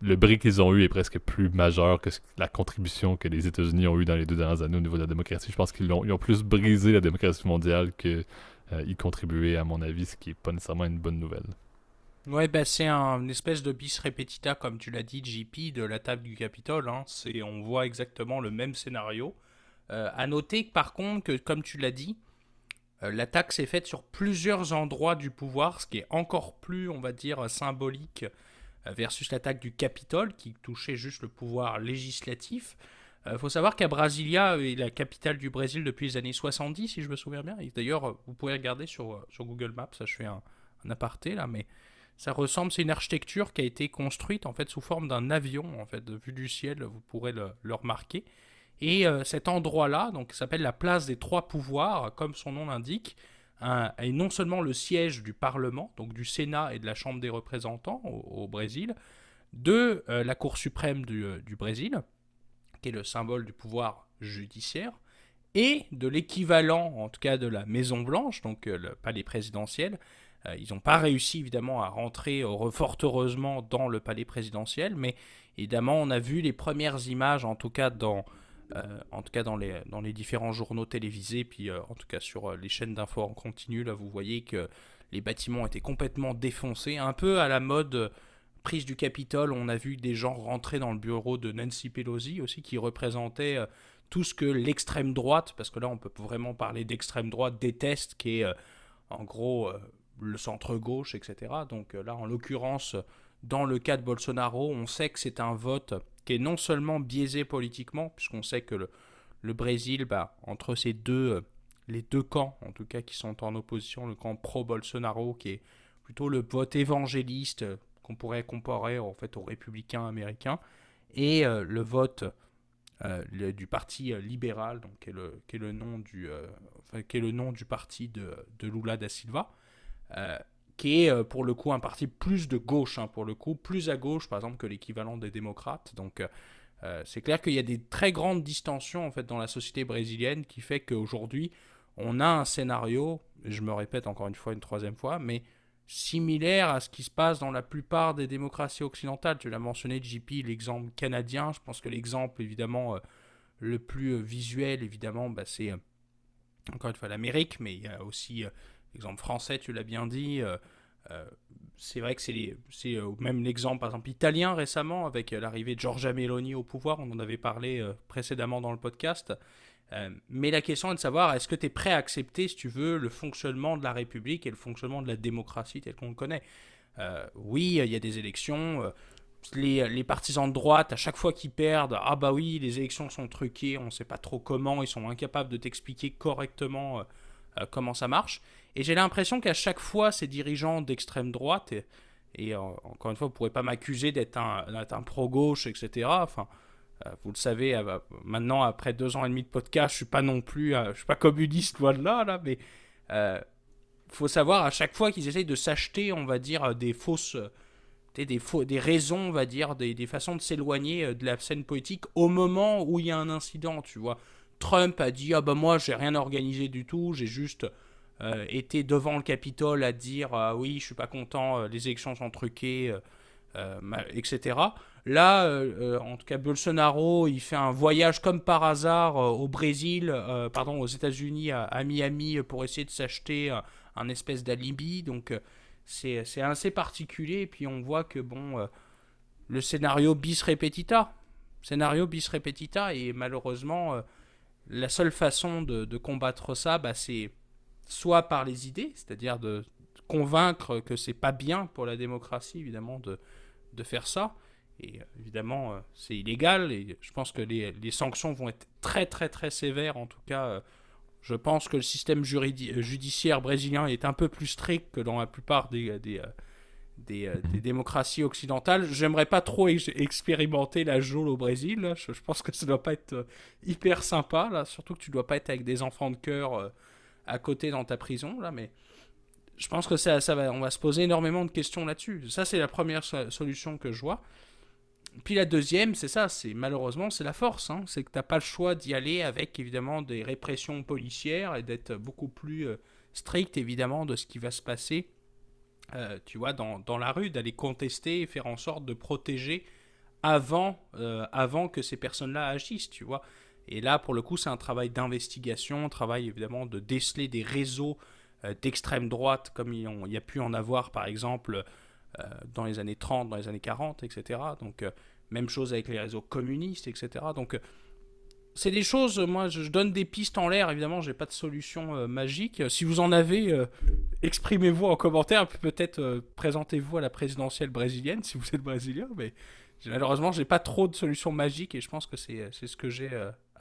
le bris qu'ils ont eu est presque plus majeur que la contribution que les États-Unis ont eu dans les deux dernières années au niveau de la démocratie. Je pense qu'ils ont, ont, plus brisé la démocratie mondiale qu'ils euh, contribuaient, à mon avis, ce qui n'est pas nécessairement une bonne nouvelle. Ouais, bah c'est un, une espèce de bis repetita, comme tu l'as dit, JP, de la table du Capitole. Hein. On voit exactement le même scénario. Euh, à noter par contre que, comme tu l'as dit, euh, l'attaque s'est faite sur plusieurs endroits du pouvoir, ce qui est encore plus, on va dire, symbolique euh, versus l'attaque du Capitole, qui touchait juste le pouvoir législatif. Il faut savoir qu'à Brasilia la capitale du Brésil depuis les années 70, si je me souviens bien. D'ailleurs, vous pouvez regarder sur, sur Google Maps, ça je fais un aparté là, mais ça ressemble, c'est une architecture qui a été construite en fait sous forme d'un avion, en fait, vue du ciel, vous pourrez le, remarquer. Et euh, cet endroit-là, donc, s'appelle la place des trois pouvoirs, comme son nom l'indique, est non seulement le siège du Parlement, donc du Sénat et de la Chambre des représentants au, Brésil, de euh, la Cour suprême du, euh, du, Brésil, qui est le symbole du pouvoir judiciaire, et de l'équivalent, en tout cas, de la Maison Blanche, donc le palais présidentiel, ils n'ont pas réussi évidemment à rentrer euh, fort heureusement dans le palais présidentiel, mais évidemment on a vu les premières images, en tout cas dans, euh, en tout cas dans les, dans les différents journaux télévisés, puis en tout cas sur les chaînes d'infos en continu, là vous voyez que les bâtiments étaient complètement défoncés, un peu à la mode prise du Capitole, on a vu des gens rentrer dans le bureau de Nancy Pelosi aussi, qui représentait tout ce que l'extrême droite, parce que là on peut vraiment parler d'extrême droite, déteste, qui est en gros le centre-gauche, etc. Donc euh, là, en l'occurrence, dans le cas de Bolsonaro, on sait que c'est un vote qui est non seulement biaisé politiquement, puisqu'on sait que le, Brésil, bah, entre ces deux, euh, les deux camps, en tout cas, qui sont en opposition, le camp pro-Bolsonaro, qui est plutôt le vote évangéliste, euh, qu'on pourrait comparer en fait aux républicains américains, et le vote du parti libéral, donc qui est le, qui est le nom du, qui est le nom du parti de, de Lula da Silva. Euh, qui est euh, pour le coup un parti plus de gauche, hein, pour le coup, plus à gauche par exemple que l'équivalent des démocrates. Donc euh, c'est clair qu'il y a des très grandes distensions en fait dans la société brésilienne qui fait qu'aujourd'hui on a un scénario, je me répète encore une fois une troisième fois, mais similaire à ce qui se passe dans la plupart des démocraties occidentales. Tu l'as mentionné, JP, l'exemple canadien. Je pense que l'exemple, évidemment, le plus visuel, évidemment, bah, c'est encore une fois l'Amérique, mais il y a aussi Exemple français, tu l'as bien dit. Euh, euh, c'est vrai que c'est euh, même l'exemple, par exemple, italien récemment, avec l'arrivée de Giorgia Meloni au pouvoir. On en avait parlé précédemment dans le podcast. mais la question est de savoir, est-ce que tu es prêt à accepter, si tu veux, le fonctionnement de la République et le fonctionnement de la démocratie tel qu'on le connaît? Oui, il y a des élections. Les, les, partisans de droite, à chaque fois qu'ils perdent, ah bah oui, les élections sont truquées, on ne sait pas trop comment, ils sont incapables de t'expliquer correctement comment ça marche. Et j'ai l'impression qu'à chaque fois, ces dirigeants d'extrême droite, et, euh, encore une fois, vous ne pourrez pas m'accuser d'être un, pro-gauche, etc. Enfin, euh, vous le savez, euh, maintenant, après deux ans et demi de podcast, je suis pas non plus, je suis pas communiste, loin de là, là, mais il faut savoir à chaque fois qu'ils essayent de s'acheter, on va dire, des fausses, des, faux, des raisons, on va dire, des, des façons de s'éloigner de la scène politique au moment où il y a un incident, tu vois. Trump a dit, ah ben moi, j'ai rien organisé du tout, j'ai juste euh, était devant le Capitole à dire euh, oui, je suis pas content, euh, les élections sont truquées, etc. Là, en tout cas, Bolsonaro, il fait un voyage comme par hasard au Brésil, pardon, aux États-Unis, à, Miami, pour essayer de s'acheter un, espèce d'alibi. Donc, c'est assez particulier. Et puis, on voit que, bon, le scénario bis repetita. Scénario bis repetita. Et malheureusement, la seule façon de, de combattre ça, bah, c'est soit par les idées, c'est-à-dire de convaincre que c'est pas bien pour la démocratie, évidemment, de, de faire ça. Et euh, évidemment, euh, c'est illégal et je pense que les, les, sanctions vont être très très très sévères. En tout cas, euh, je pense que le système judiciaire brésilien est un peu plus strict que dans la plupart des, des, des, mhm. démocraties occidentales. J'aimerais pas trop expérimenter la geôle au Brésil. Je, je, pense que ça doit pas être hyper sympa, là. surtout que tu dois pas être avec des enfants de cœur à côté dans ta prison, là, mais je pense que ça, ça va, on va se poser énormément de questions là-dessus. Ça, c'est la première solution que je vois. puis la deuxième, c'est ça, c'est malheureusement c'est la force, hein. c'est que tu n'as pas le choix d'y aller avec évidemment des répressions policières et d'être beaucoup plus euh, strict évidemment de ce qui va se passer, euh, tu vois, dans, dans la rue, d'aller contester et faire en sorte de protéger avant, euh, avant que ces personnes-là agissent, tu vois. Et là, pour le coup, c'est un travail d'investigation, un travail évidemment de déceler des réseaux d'extrême droite comme il, y a pu en avoir par exemple euh, dans les années 30, dans les années 40, etc. Donc, euh, même chose avec les réseaux communistes, etc. Donc, euh, c'est des choses, moi je donne des pistes en l'air, évidemment, j'ai pas de solution magique. Si vous en avez, exprimez-vous en commentaire, peut-être présentez-vous à la présidentielle brésilienne si vous êtes brésilien, mais malheureusement, j'ai pas trop de solutions magiques et je pense que c'est ce que j'ai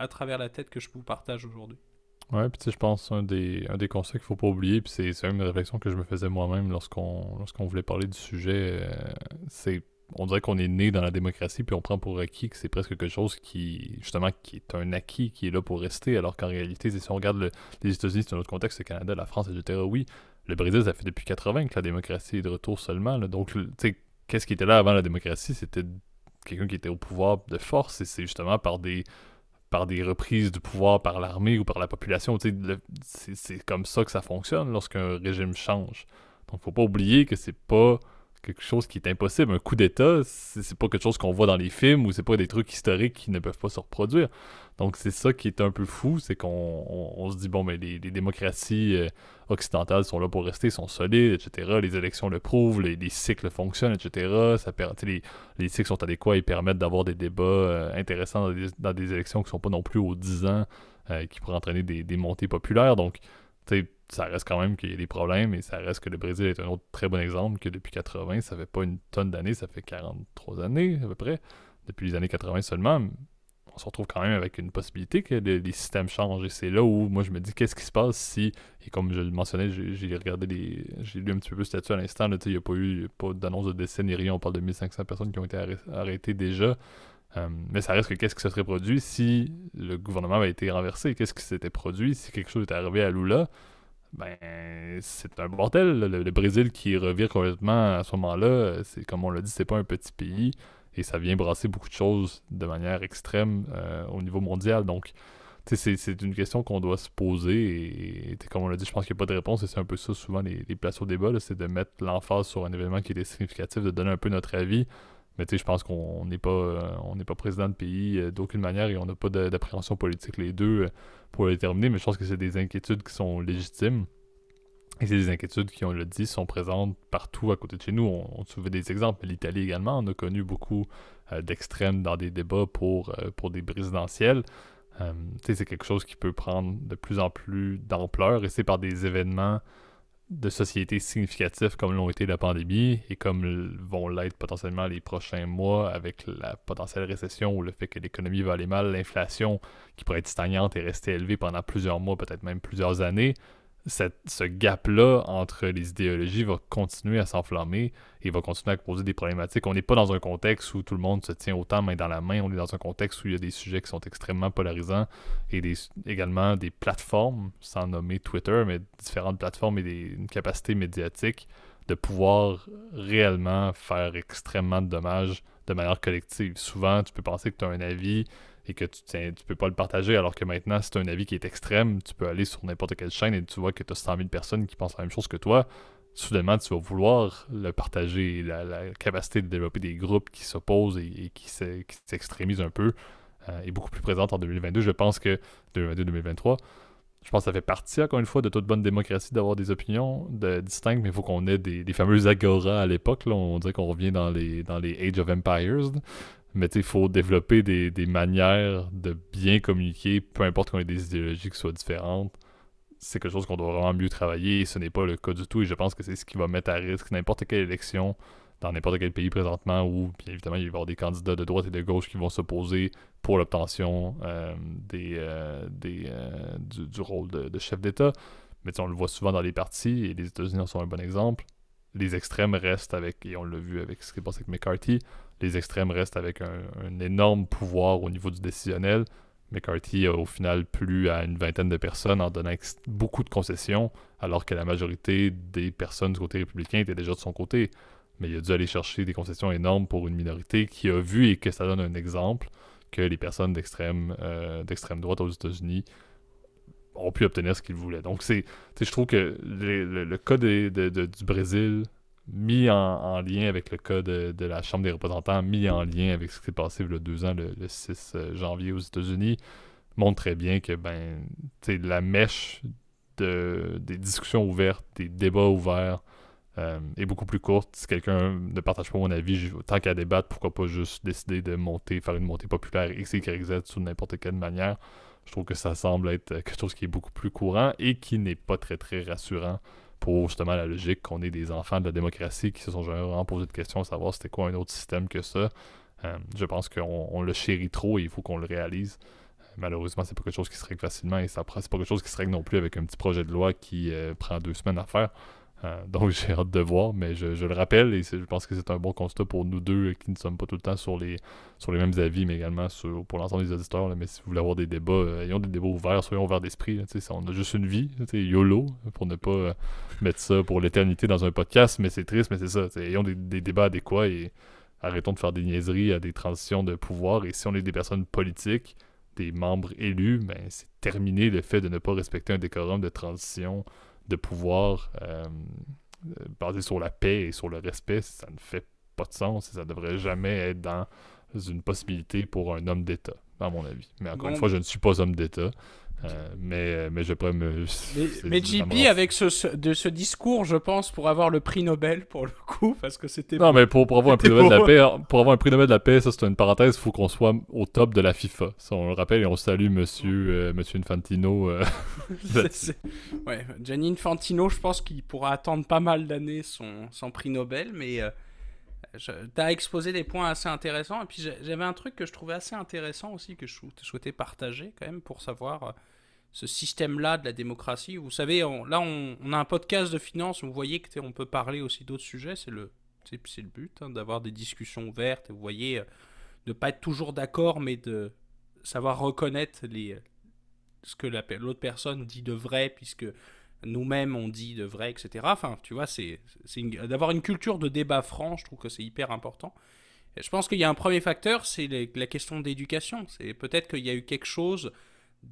à travers la tête que je vous partage aujourd'hui. Ouais, puis tu sais, je pense un des, un des conseils qu'il faut pas oublier, puis c'est, une réflexion que je me faisais moi-même lorsqu'on, lorsqu'on voulait parler du sujet, euh, c'est on dirait qu'on est né dans la démocratie puis on prend pour acquis que c'est presque quelque chose qui justement qui est un acquis qui est là pour rester alors qu'en réalité si on regarde les États-Unis c'est un autre contexte le Canada la France etc oui le Brésil ça fait depuis 80 que la démocratie est de retour seulement donc tu sais qu'est-ce qui était là avant la démocratie? C'était quelqu'un qui était au pouvoir de force et c'est justement par des par des reprises du pouvoir par l'armée ou par la population. C'est comme ça que ça fonctionne lorsqu'un régime change. Donc faut pas oublier que c'est pas quelque chose qui est impossible. Un coup d'État, c'est pas quelque chose qu'on voit dans les films ou c'est pas des trucs historiques qui ne peuvent pas se reproduire. Donc c'est ça qui est un peu fou, c'est qu'on se dit, bon, mais les, démocraties euh, occidentales sont là pour rester, sont solides, etc. Les élections le prouvent, les, cycles fonctionnent, etc. Les, les cycles sont adéquats et permettent d'avoir des débats euh, intéressants dans des, élections qui sont pas non plus aux 10 ans, euh, qui pourraient entraîner des, montées populaires. Donc, ça reste quand même qu'il y a des problèmes et ça reste que le Brésil est un autre très bon exemple que depuis 80, ça fait pas une tonne d'années, ça fait 43 années à peu près, depuis les années 80 seulement. On se retrouve quand même avec une possibilité que les, systèmes changent et c'est là où moi je me dis qu'est-ce qui se passe si, et comme je le mentionnais, j'ai regardé les. J'ai lu un petit peu le statut à l'instant, il n'y a pas eu pas d'annonce de décès ni rien, on parle de 1500 personnes qui ont été arrêtées déjà. Euh, mais ça reste que qu'est-ce qui se serait produit si le gouvernement avait été renversé? Qu'est-ce qui s'était produit si quelque chose était arrivé à Lula? ben c'est un bordel. Le, Brésil qui revient complètement à ce moment-là, c'est comme on l'a dit, c'est pas un petit pays et ça vient brasser beaucoup de choses de manière extrême euh, au niveau mondial. Donc, c'est une question qu'on doit se poser et, comme on l'a dit, je pense qu'il n'y a pas de réponse et c'est un peu ça souvent les, places au débat, c'est de mettre l'emphase sur un événement qui est significatif, de donner un peu notre avis. Mais je pense qu'on n'est pas, euh, pas président de pays euh, d'aucune manière et on n'a pas d'appréhension politique les deux pour le déterminer, mais je pense que c'est des inquiétudes qui sont légitimes. Et c'est des inquiétudes qui, on le dit, sont présentes partout à côté de chez nous. On, on des exemples. L'Italie également, on a connu beaucoup euh, d'extrêmes dans des débats pour, euh, pour des présidentielles. Euh, c'est quelque chose qui peut prendre de plus en plus d'ampleur et c'est par des événements de société significatifs comme l'ont été la pandémie et comme vont l'être potentiellement les prochains mois avec la potentielle récession ou le fait que l'économie va aller mal, l'inflation qui pourrait être stagnante et rester élevée pendant plusieurs mois, peut-être même plusieurs années, ce gap-là entre les idéologies va continuer à s'enflammer et va continuer à poser des problématiques. On n'est pas dans un contexte où tout le monde se tient autant main dans la main, on est dans un contexte où il y a des sujets qui sont extrêmement polarisants et également des plateformes, sans nommer Twitter, mais différentes plateformes et des, une capacité médiatique de pouvoir réellement faire extrêmement de dommages de manière collective. Souvent, tu peux penser que tu as un avis et que tu ne peux pas le partager, alors que maintenant, c'est un avis qui est extrême, tu peux aller sur n'importe quelle chaîne et tu vois que tu as 100 000 personnes qui pensent la même chose que toi. Soudainement, tu vas vouloir le partager. La, capacité de développer des groupes qui s'opposent et, qui s'extrémisent un peu euh, est beaucoup plus présente en 2022. Je pense que 2022-2023, je pense que ça fait partie, encore une fois, de toute bonne démocratie d'avoir des opinions de, distinctes, mais il faut qu'on ait des, fameuses agora à l'époque. On dirait qu'on revient dans les, dans les Age of Empires. Mais il faut développer des, manières de bien communiquer, peu importe qu'on ait des idéologies qui soient différentes. C'est quelque chose qu'on doit vraiment mieux travailler et ce n'est pas le cas du tout. Et je pense que c'est ce qui va mettre à risque n'importe quelle élection dans n'importe quel pays présentement où, bien évidemment, il va y avoir des candidats de droite et de gauche qui vont s'opposer pour l'obtention euh, des, euh, des euh, du, rôle de, chef d'État. Mais on le voit souvent dans les partis et les États-Unis en sont un bon exemple. Les extrêmes restent avec, et on l'a vu avec ce qui est passé avec McCarthy, les extrêmes restent avec un, énorme pouvoir au niveau du décisionnel. McCarthy a au final plu à une vingtaine de personnes en donnant beaucoup de concessions, alors que la majorité des personnes du côté républicain étaient déjà de son côté. mais il a dû aller chercher des concessions énormes pour une minorité qui a vu et que ça donne un exemple que les personnes d'extrême euh, d'extrême droite aux États-Unis ont pu obtenir ce qu'ils voulaient. Donc, c'est, je trouve que le, cas du Brésil, mis en, lien avec le cas de, la Chambre des représentants, mis en lien avec ce qui s'est passé il y a deux ans, le, 6 euh, janvier aux États-Unis, montre très bien que ben, la mèche de, des discussions ouvertes, des débats ouverts, euh, est beaucoup plus courte. Si quelqu'un ne partage pas mon avis, tant qu'à débattre, pourquoi pas juste décider de monter, faire une montée populaire X, Y, Z sous n'importe quelle manière. Je trouve que ça semble être quelque chose qui est beaucoup plus courant et qui n'est pas très très rassurant pour justement la logique qu'on est des enfants de la démocratie qui se sont jamais posé de questions à savoir c'était quoi un autre système que ça. Euh, je pense qu'on le chérit trop et il faut qu'on le réalise. Malheureusement, c'est pas quelque chose qui se règle facilement et ça c'est pas quelque chose qui se règle non plus avec un petit projet de loi qui euh, prend deux semaines à faire. Euh, donc j'ai hâte de voir, mais je, le rappelle et je pense que c'est un bon constat pour nous deux euh, qui ne sommes pas tout le temps sur les, sur les mêmes avis, mais également pour l'ensemble des auditeurs. mais si vous voulez avoir des débats, euh, ayons des débats ouverts, soyons ouverts d'esprit. On a juste une vie, YOLO, pour ne pas mettre ça pour l'éternité dans un podcast, mais c'est triste, mais c'est ça. Ayons des, des, débats adéquats et arrêtons de faire des niaiseries à des transitions de pouvoir. Et si on est des personnes politiques, des membres élus, ben, c'est terminé le fait de ne pas respecter un décorum de transition de pouvoir euh, basé sur la paix et sur le respect, ça ne fait pas de sens et ça devrait jamais être dans une possibilité pour un homme d'État, à mon avis. Mais encore une fois, je ne suis pas homme d'État. Euh, mais, mais je pourrais me. Mais, mais JP, avec ce, de ce discours, je pense, pour avoir le prix Nobel, pour le coup, parce que c'était. Non, mais pour, pour avoir un prix Nobel de la paix, pour avoir un prix Nobel de la paix, ça c'est une parenthèse, il faut qu'on soit au top de la FIFA. Ça, on le rappelle et on salue monsieur, euh, monsieur Infantino. Euh, ouais, Gianni Infantino, je pense qu'il pourra attendre pas mal d'années son, son prix Nobel, mais. T'as exposé des points assez intéressants, et puis j'avais un truc que je trouvais assez intéressant aussi, que je souhaitais partager quand même, pour savoir ce système-là de la démocratie. Vous savez, là, on, a un podcast de finance, vous voyez que on peut parler aussi d'autres sujets, c'est le, le but, hein, d'avoir des discussions ouvertes, vous voyez, euh, de ne pas être toujours d'accord, mais de savoir reconnaître les, ce que l'autre personne dit de vrai, puisque nous-mêmes on dit de vrai, etc. Enfin, tu vois, c'est, d'avoir une culture de débat franc, je trouve que c'est hyper important. je pense qu'il y a un premier facteur, c'est la question d'éducation. C'est peut-être qu'il y a eu quelque chose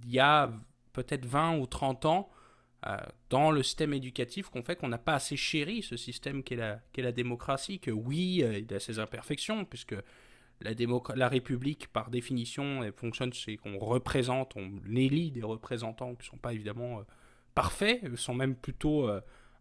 il y a peut-être 20 ou 30 ans euh, dans le système éducatif qu'on fait qu'on n'a pas assez chéri ce système qu'est la, démocratie, que oui, euh, il a ses imperfections, puisque la, la République, par définition, elle fonctionne, c'est qu'on représente, on élit des représentants qui ne sont pas évidemment euh, parfaits, sont même plutôt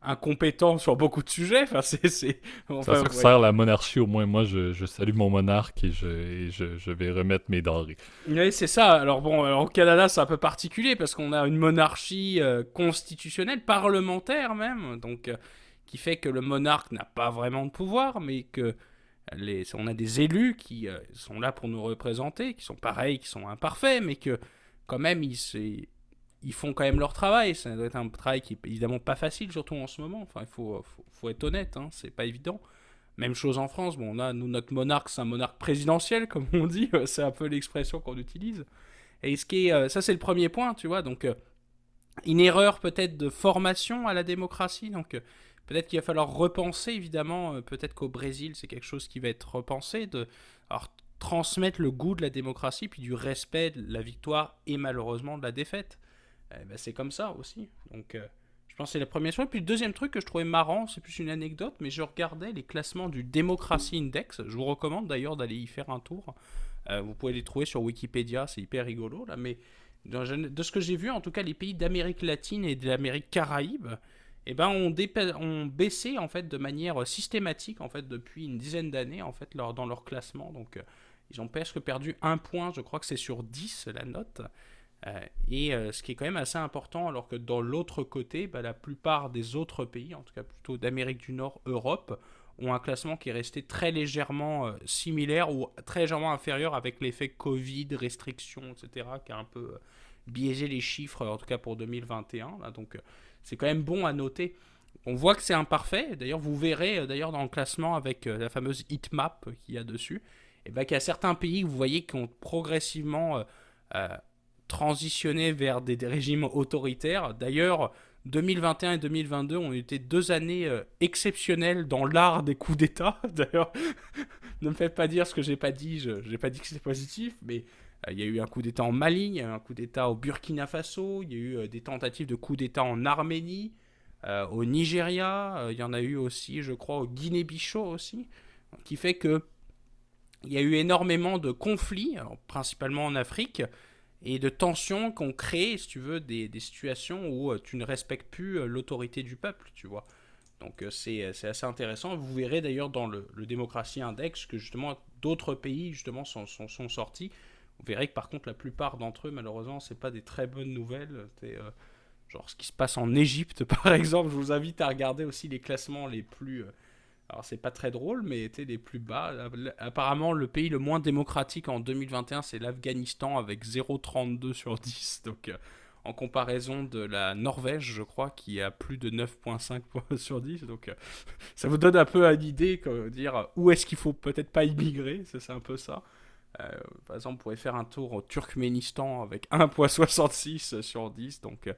incompétent sur beaucoup de sujets. Enfin, c'est, ça sert la monarchie, au moins moi je, je salue mon monarque et, je, je, je, vais remettre mes denrées. Oui, c'est ça. Alors bon, alors, au Canada c'est un peu particulier parce qu'on a une monarchie euh, constitutionnelle, parlementaire même, donc euh, qui fait que le monarque n'a pas vraiment de pouvoir, mais que les, on a des élus qui euh, sont là pour nous représenter, qui sont pareils, qui sont imparfaits, mais que quand même ils, ils font quand même leur travail. Ça doit être un travail qui est évidemment pas facile, surtout en ce moment. Enfin, il faut, être honnête, hein, c'est pas évident. Même chose en France. Bon, on a, nous, notre monarque, c'est un monarque présidentiel, comme on dit. c'est un peu l'expression qu'on utilise. Et ce qui est, euh, ça, c'est le premier point, tu vois. Donc, euh, une erreur peut-être de formation à la démocratie. Donc, euh, peut-être qu'il va falloir repenser, évidemment. peut-être qu'au Brésil, c'est quelque chose qui va être repensé. De, transmettre le goût de la démocratie, puis du respect de la victoire et malheureusement de la défaite. Eh ben, c'est comme ça aussi. Donc, euh, je pense que c'est la première chose. Puis le deuxième truc que je trouvais marrant, c'est plus une anecdote, mais je regardais les classements du Democracy Index. Je vous recommande d'ailleurs d'aller y faire un tour. Euh, vous pouvez les trouver sur Wikipédia, c'est hyper rigolo là. Mais de ce que j'ai vu, en tout cas, les pays d'Amérique latine et de l'Amérique caraïbe, eh ben, ont, ont, baissé en fait de manière systématique en fait depuis une dizaine d'années en fait dans leur classement. Donc, euh, ils ont presque perdu un point. Je crois que c'est sur 10 la note. Euh, et euh, ce qui est quand même assez important, alors que dans l'autre côté, bah, la plupart des autres pays, en tout cas plutôt d'Amérique du Nord, Europe, ont un classement qui est resté très légèrement euh, similaire ou très légèrement inférieur avec l'effet Covid, restrictions, etc., qui a un peu biaisé les chiffres, en tout cas pour 2021. donc c'est quand même bon à noter. On voit que c'est imparfait. D'ailleurs, vous verrez d'ailleurs dans le classement avec la fameuse heatmap qu'il y a dessus, et ben, qu'il y a certains pays, vous voyez, qui ont progressivement transitionner vers des, régimes autoritaires. D'ailleurs, 2021 et 2022 ont été deux années euh, exceptionnelles dans l'art des coups d'État. D'ailleurs, ne me faites pas dire ce que j'ai pas dit, je n'ai pas dit que c'était positif, mais euh, il y a eu un coup d'État en Mali, il y a eu un coup d'État au Burkina Faso, il y a eu euh, des tentatives de coup d'État en Arménie, au Nigeria, il y en a eu aussi, je crois, au Guinée-Bichot aussi, qui fait que il y a eu énormément de conflits, principalement en Afrique, et de tensions qu'on crée, si tu veux, des, situations où euh, tu ne respectes plus euh, l'autorité du peuple, tu vois. Donc euh, c'est assez intéressant. Vous verrez d'ailleurs dans le, le, Démocratie Index que justement d'autres pays justement sont, sont, sortis. Vous verrez que par contre la plupart d'entre eux, malheureusement, c'est pas des très bonnes nouvelles. genre ce qui se passe en Égypte par exemple. Je vous invite à regarder aussi les classements les plus alors c'est pas très drôle, mais était les plus bas. Apparemment, le pays le moins démocratique en 2021, c'est l'Afghanistan avec 0,32 sur 10. Donc euh, en comparaison de la Norvège, je crois, qui a plus de 9,5 sur 10. Donc euh, ça vous donne un peu une idée, dire où est-ce qu'il faut peut-être pas immigrer, c'est un peu ça. Euh, par exemple, on pourrait faire un tour au Turkménistan avec 1,66 sur 10. Donc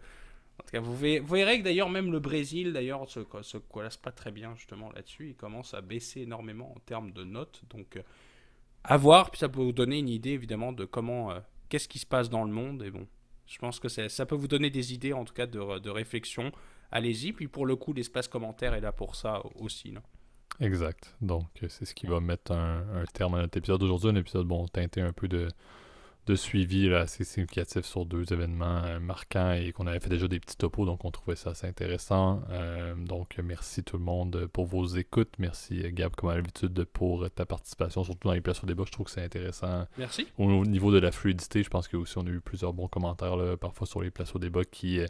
en tout cas, vous, verrez, que d'ailleurs, même le Brésil, d'ailleurs, se, se collasse pas très bien justement là-dessus. Il commence à baisser énormément en termes de notes. Donc, euh, à voir. Puis ça peut vous donner une idée, évidemment, de comment, euh, qu'est-ce qui se passe dans le monde. Et bon, je pense que ça peut vous donner des idées, en tout cas, de, réflexion. Allez-y. Puis pour le coup, l'espace commentaire est là pour ça aussi. Non? Exact. Donc, c'est ce qui va mettre un, un terme à notre épisode d'aujourd'hui. Un épisode, bon, teinté un peu de de suivi là, assez significatif sur deux événements euh, marquants et qu'on avait fait déjà des petits topos, donc on trouvait ça assez intéressant. Euh, donc merci tout le monde pour vos écoutes. Merci Gab, comme à l'habitude, pour ta participation, surtout dans les places au débat. Je trouve que c'est intéressant. Merci. Au, niveau de la fluidité, je pense que aussi on a eu plusieurs bons commentaires là, parfois sur les places au débat qui euh,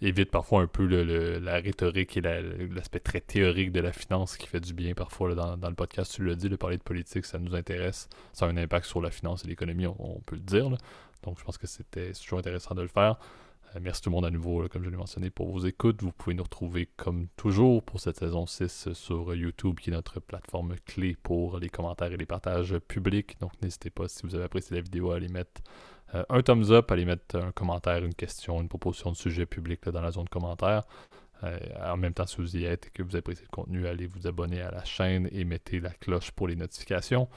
évite parfois un peu le, la rhétorique et l'aspect très théorique de la finance qui fait du bien parfois dans, le podcast. Tu l'as dit, le parler de politique, ça nous intéresse. Ça a un impact sur la finance et l'économie, on, peut le dire. Donc je pense que c'était toujours intéressant de le faire. Euh, merci tout le monde à nouveau, comme je l'ai mentionné, pour vos écoutes. Vous pouvez nous retrouver comme toujours pour cette saison 6 sur YouTube, qui est notre plateforme clé pour les commentaires et les partages publics. Donc n'hésitez pas, si vous avez apprécié la vidéo, à aller mettre euh, un thumbs up, allez mettre un commentaire, une question, une proposition de sujet public dans la zone de commentaires. Euh, en même temps, si vous y êtes et que vous appréciez le contenu, allez vous abonner à la chaîne et mettez la cloche pour les notifications.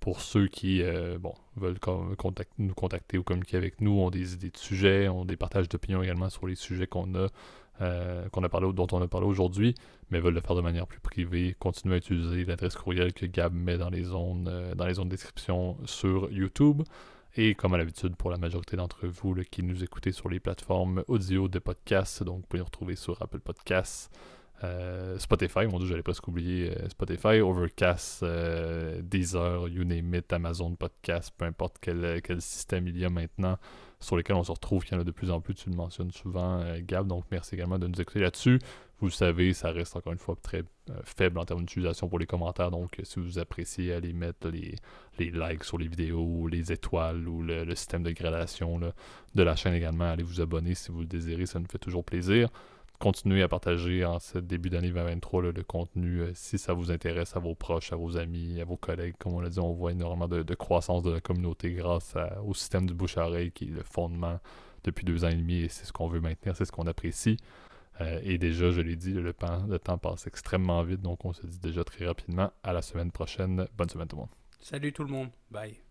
Pour ceux qui euh, veulent nous contacter ou communiquer avec nous, ont des idées de sujets, ont des partages d'opinions également sur les sujets qu'on a, qu'on a parlé, dont on a parlé aujourd'hui, mais veulent le faire de manière plus privée, continuez à utiliser l'adresse courriel que Gab met dans les zones, dans les zones de description sur YouTube. Et comme à l'habitude, pour la majorité d'entre vous qui nous écoutez sur les plateformes audio de podcasts, donc vous pouvez nous retrouver sur Apple Podcasts, euh, Spotify, mon dieu, j'allais presque oublier euh, Spotify, Overcast, euh, Deezer, you name it, Amazon Podcast, peu importe quel, système il y a maintenant sur lesquels on se retrouve, qu'il y en a de plus en plus, tu le mentionnes souvent, Gab, donc merci également de nous écouter là-dessus. Vous le savez, ça reste encore une fois très faible en termes d'utilisation pour les commentaires, donc si vous appréciez, allez mettre les, likes sur les vidéos, les étoiles, ou le, système de gradation de la chaîne également, allez vous abonner si vous le désirez, ça nous fait toujours plaisir continuez à partager en ce début d'année 2023 le contenu euh, si ça vous intéresse à vos proches, à vos amis, à vos collègues. Comme on l'a dit, on voit énormément de, croissance de la communauté grâce au système du bouche-à-oreille qui est le fondement depuis deux ans et demi et c'est ce qu'on veut maintenir, c'est ce qu'on apprécie. Euh, et déjà, je l'ai dit, le, le temps passe extrêmement vite, donc on se dit déjà très rapidement à la semaine prochaine. Bonne semaine tout le monde. Salut tout le monde. Bye.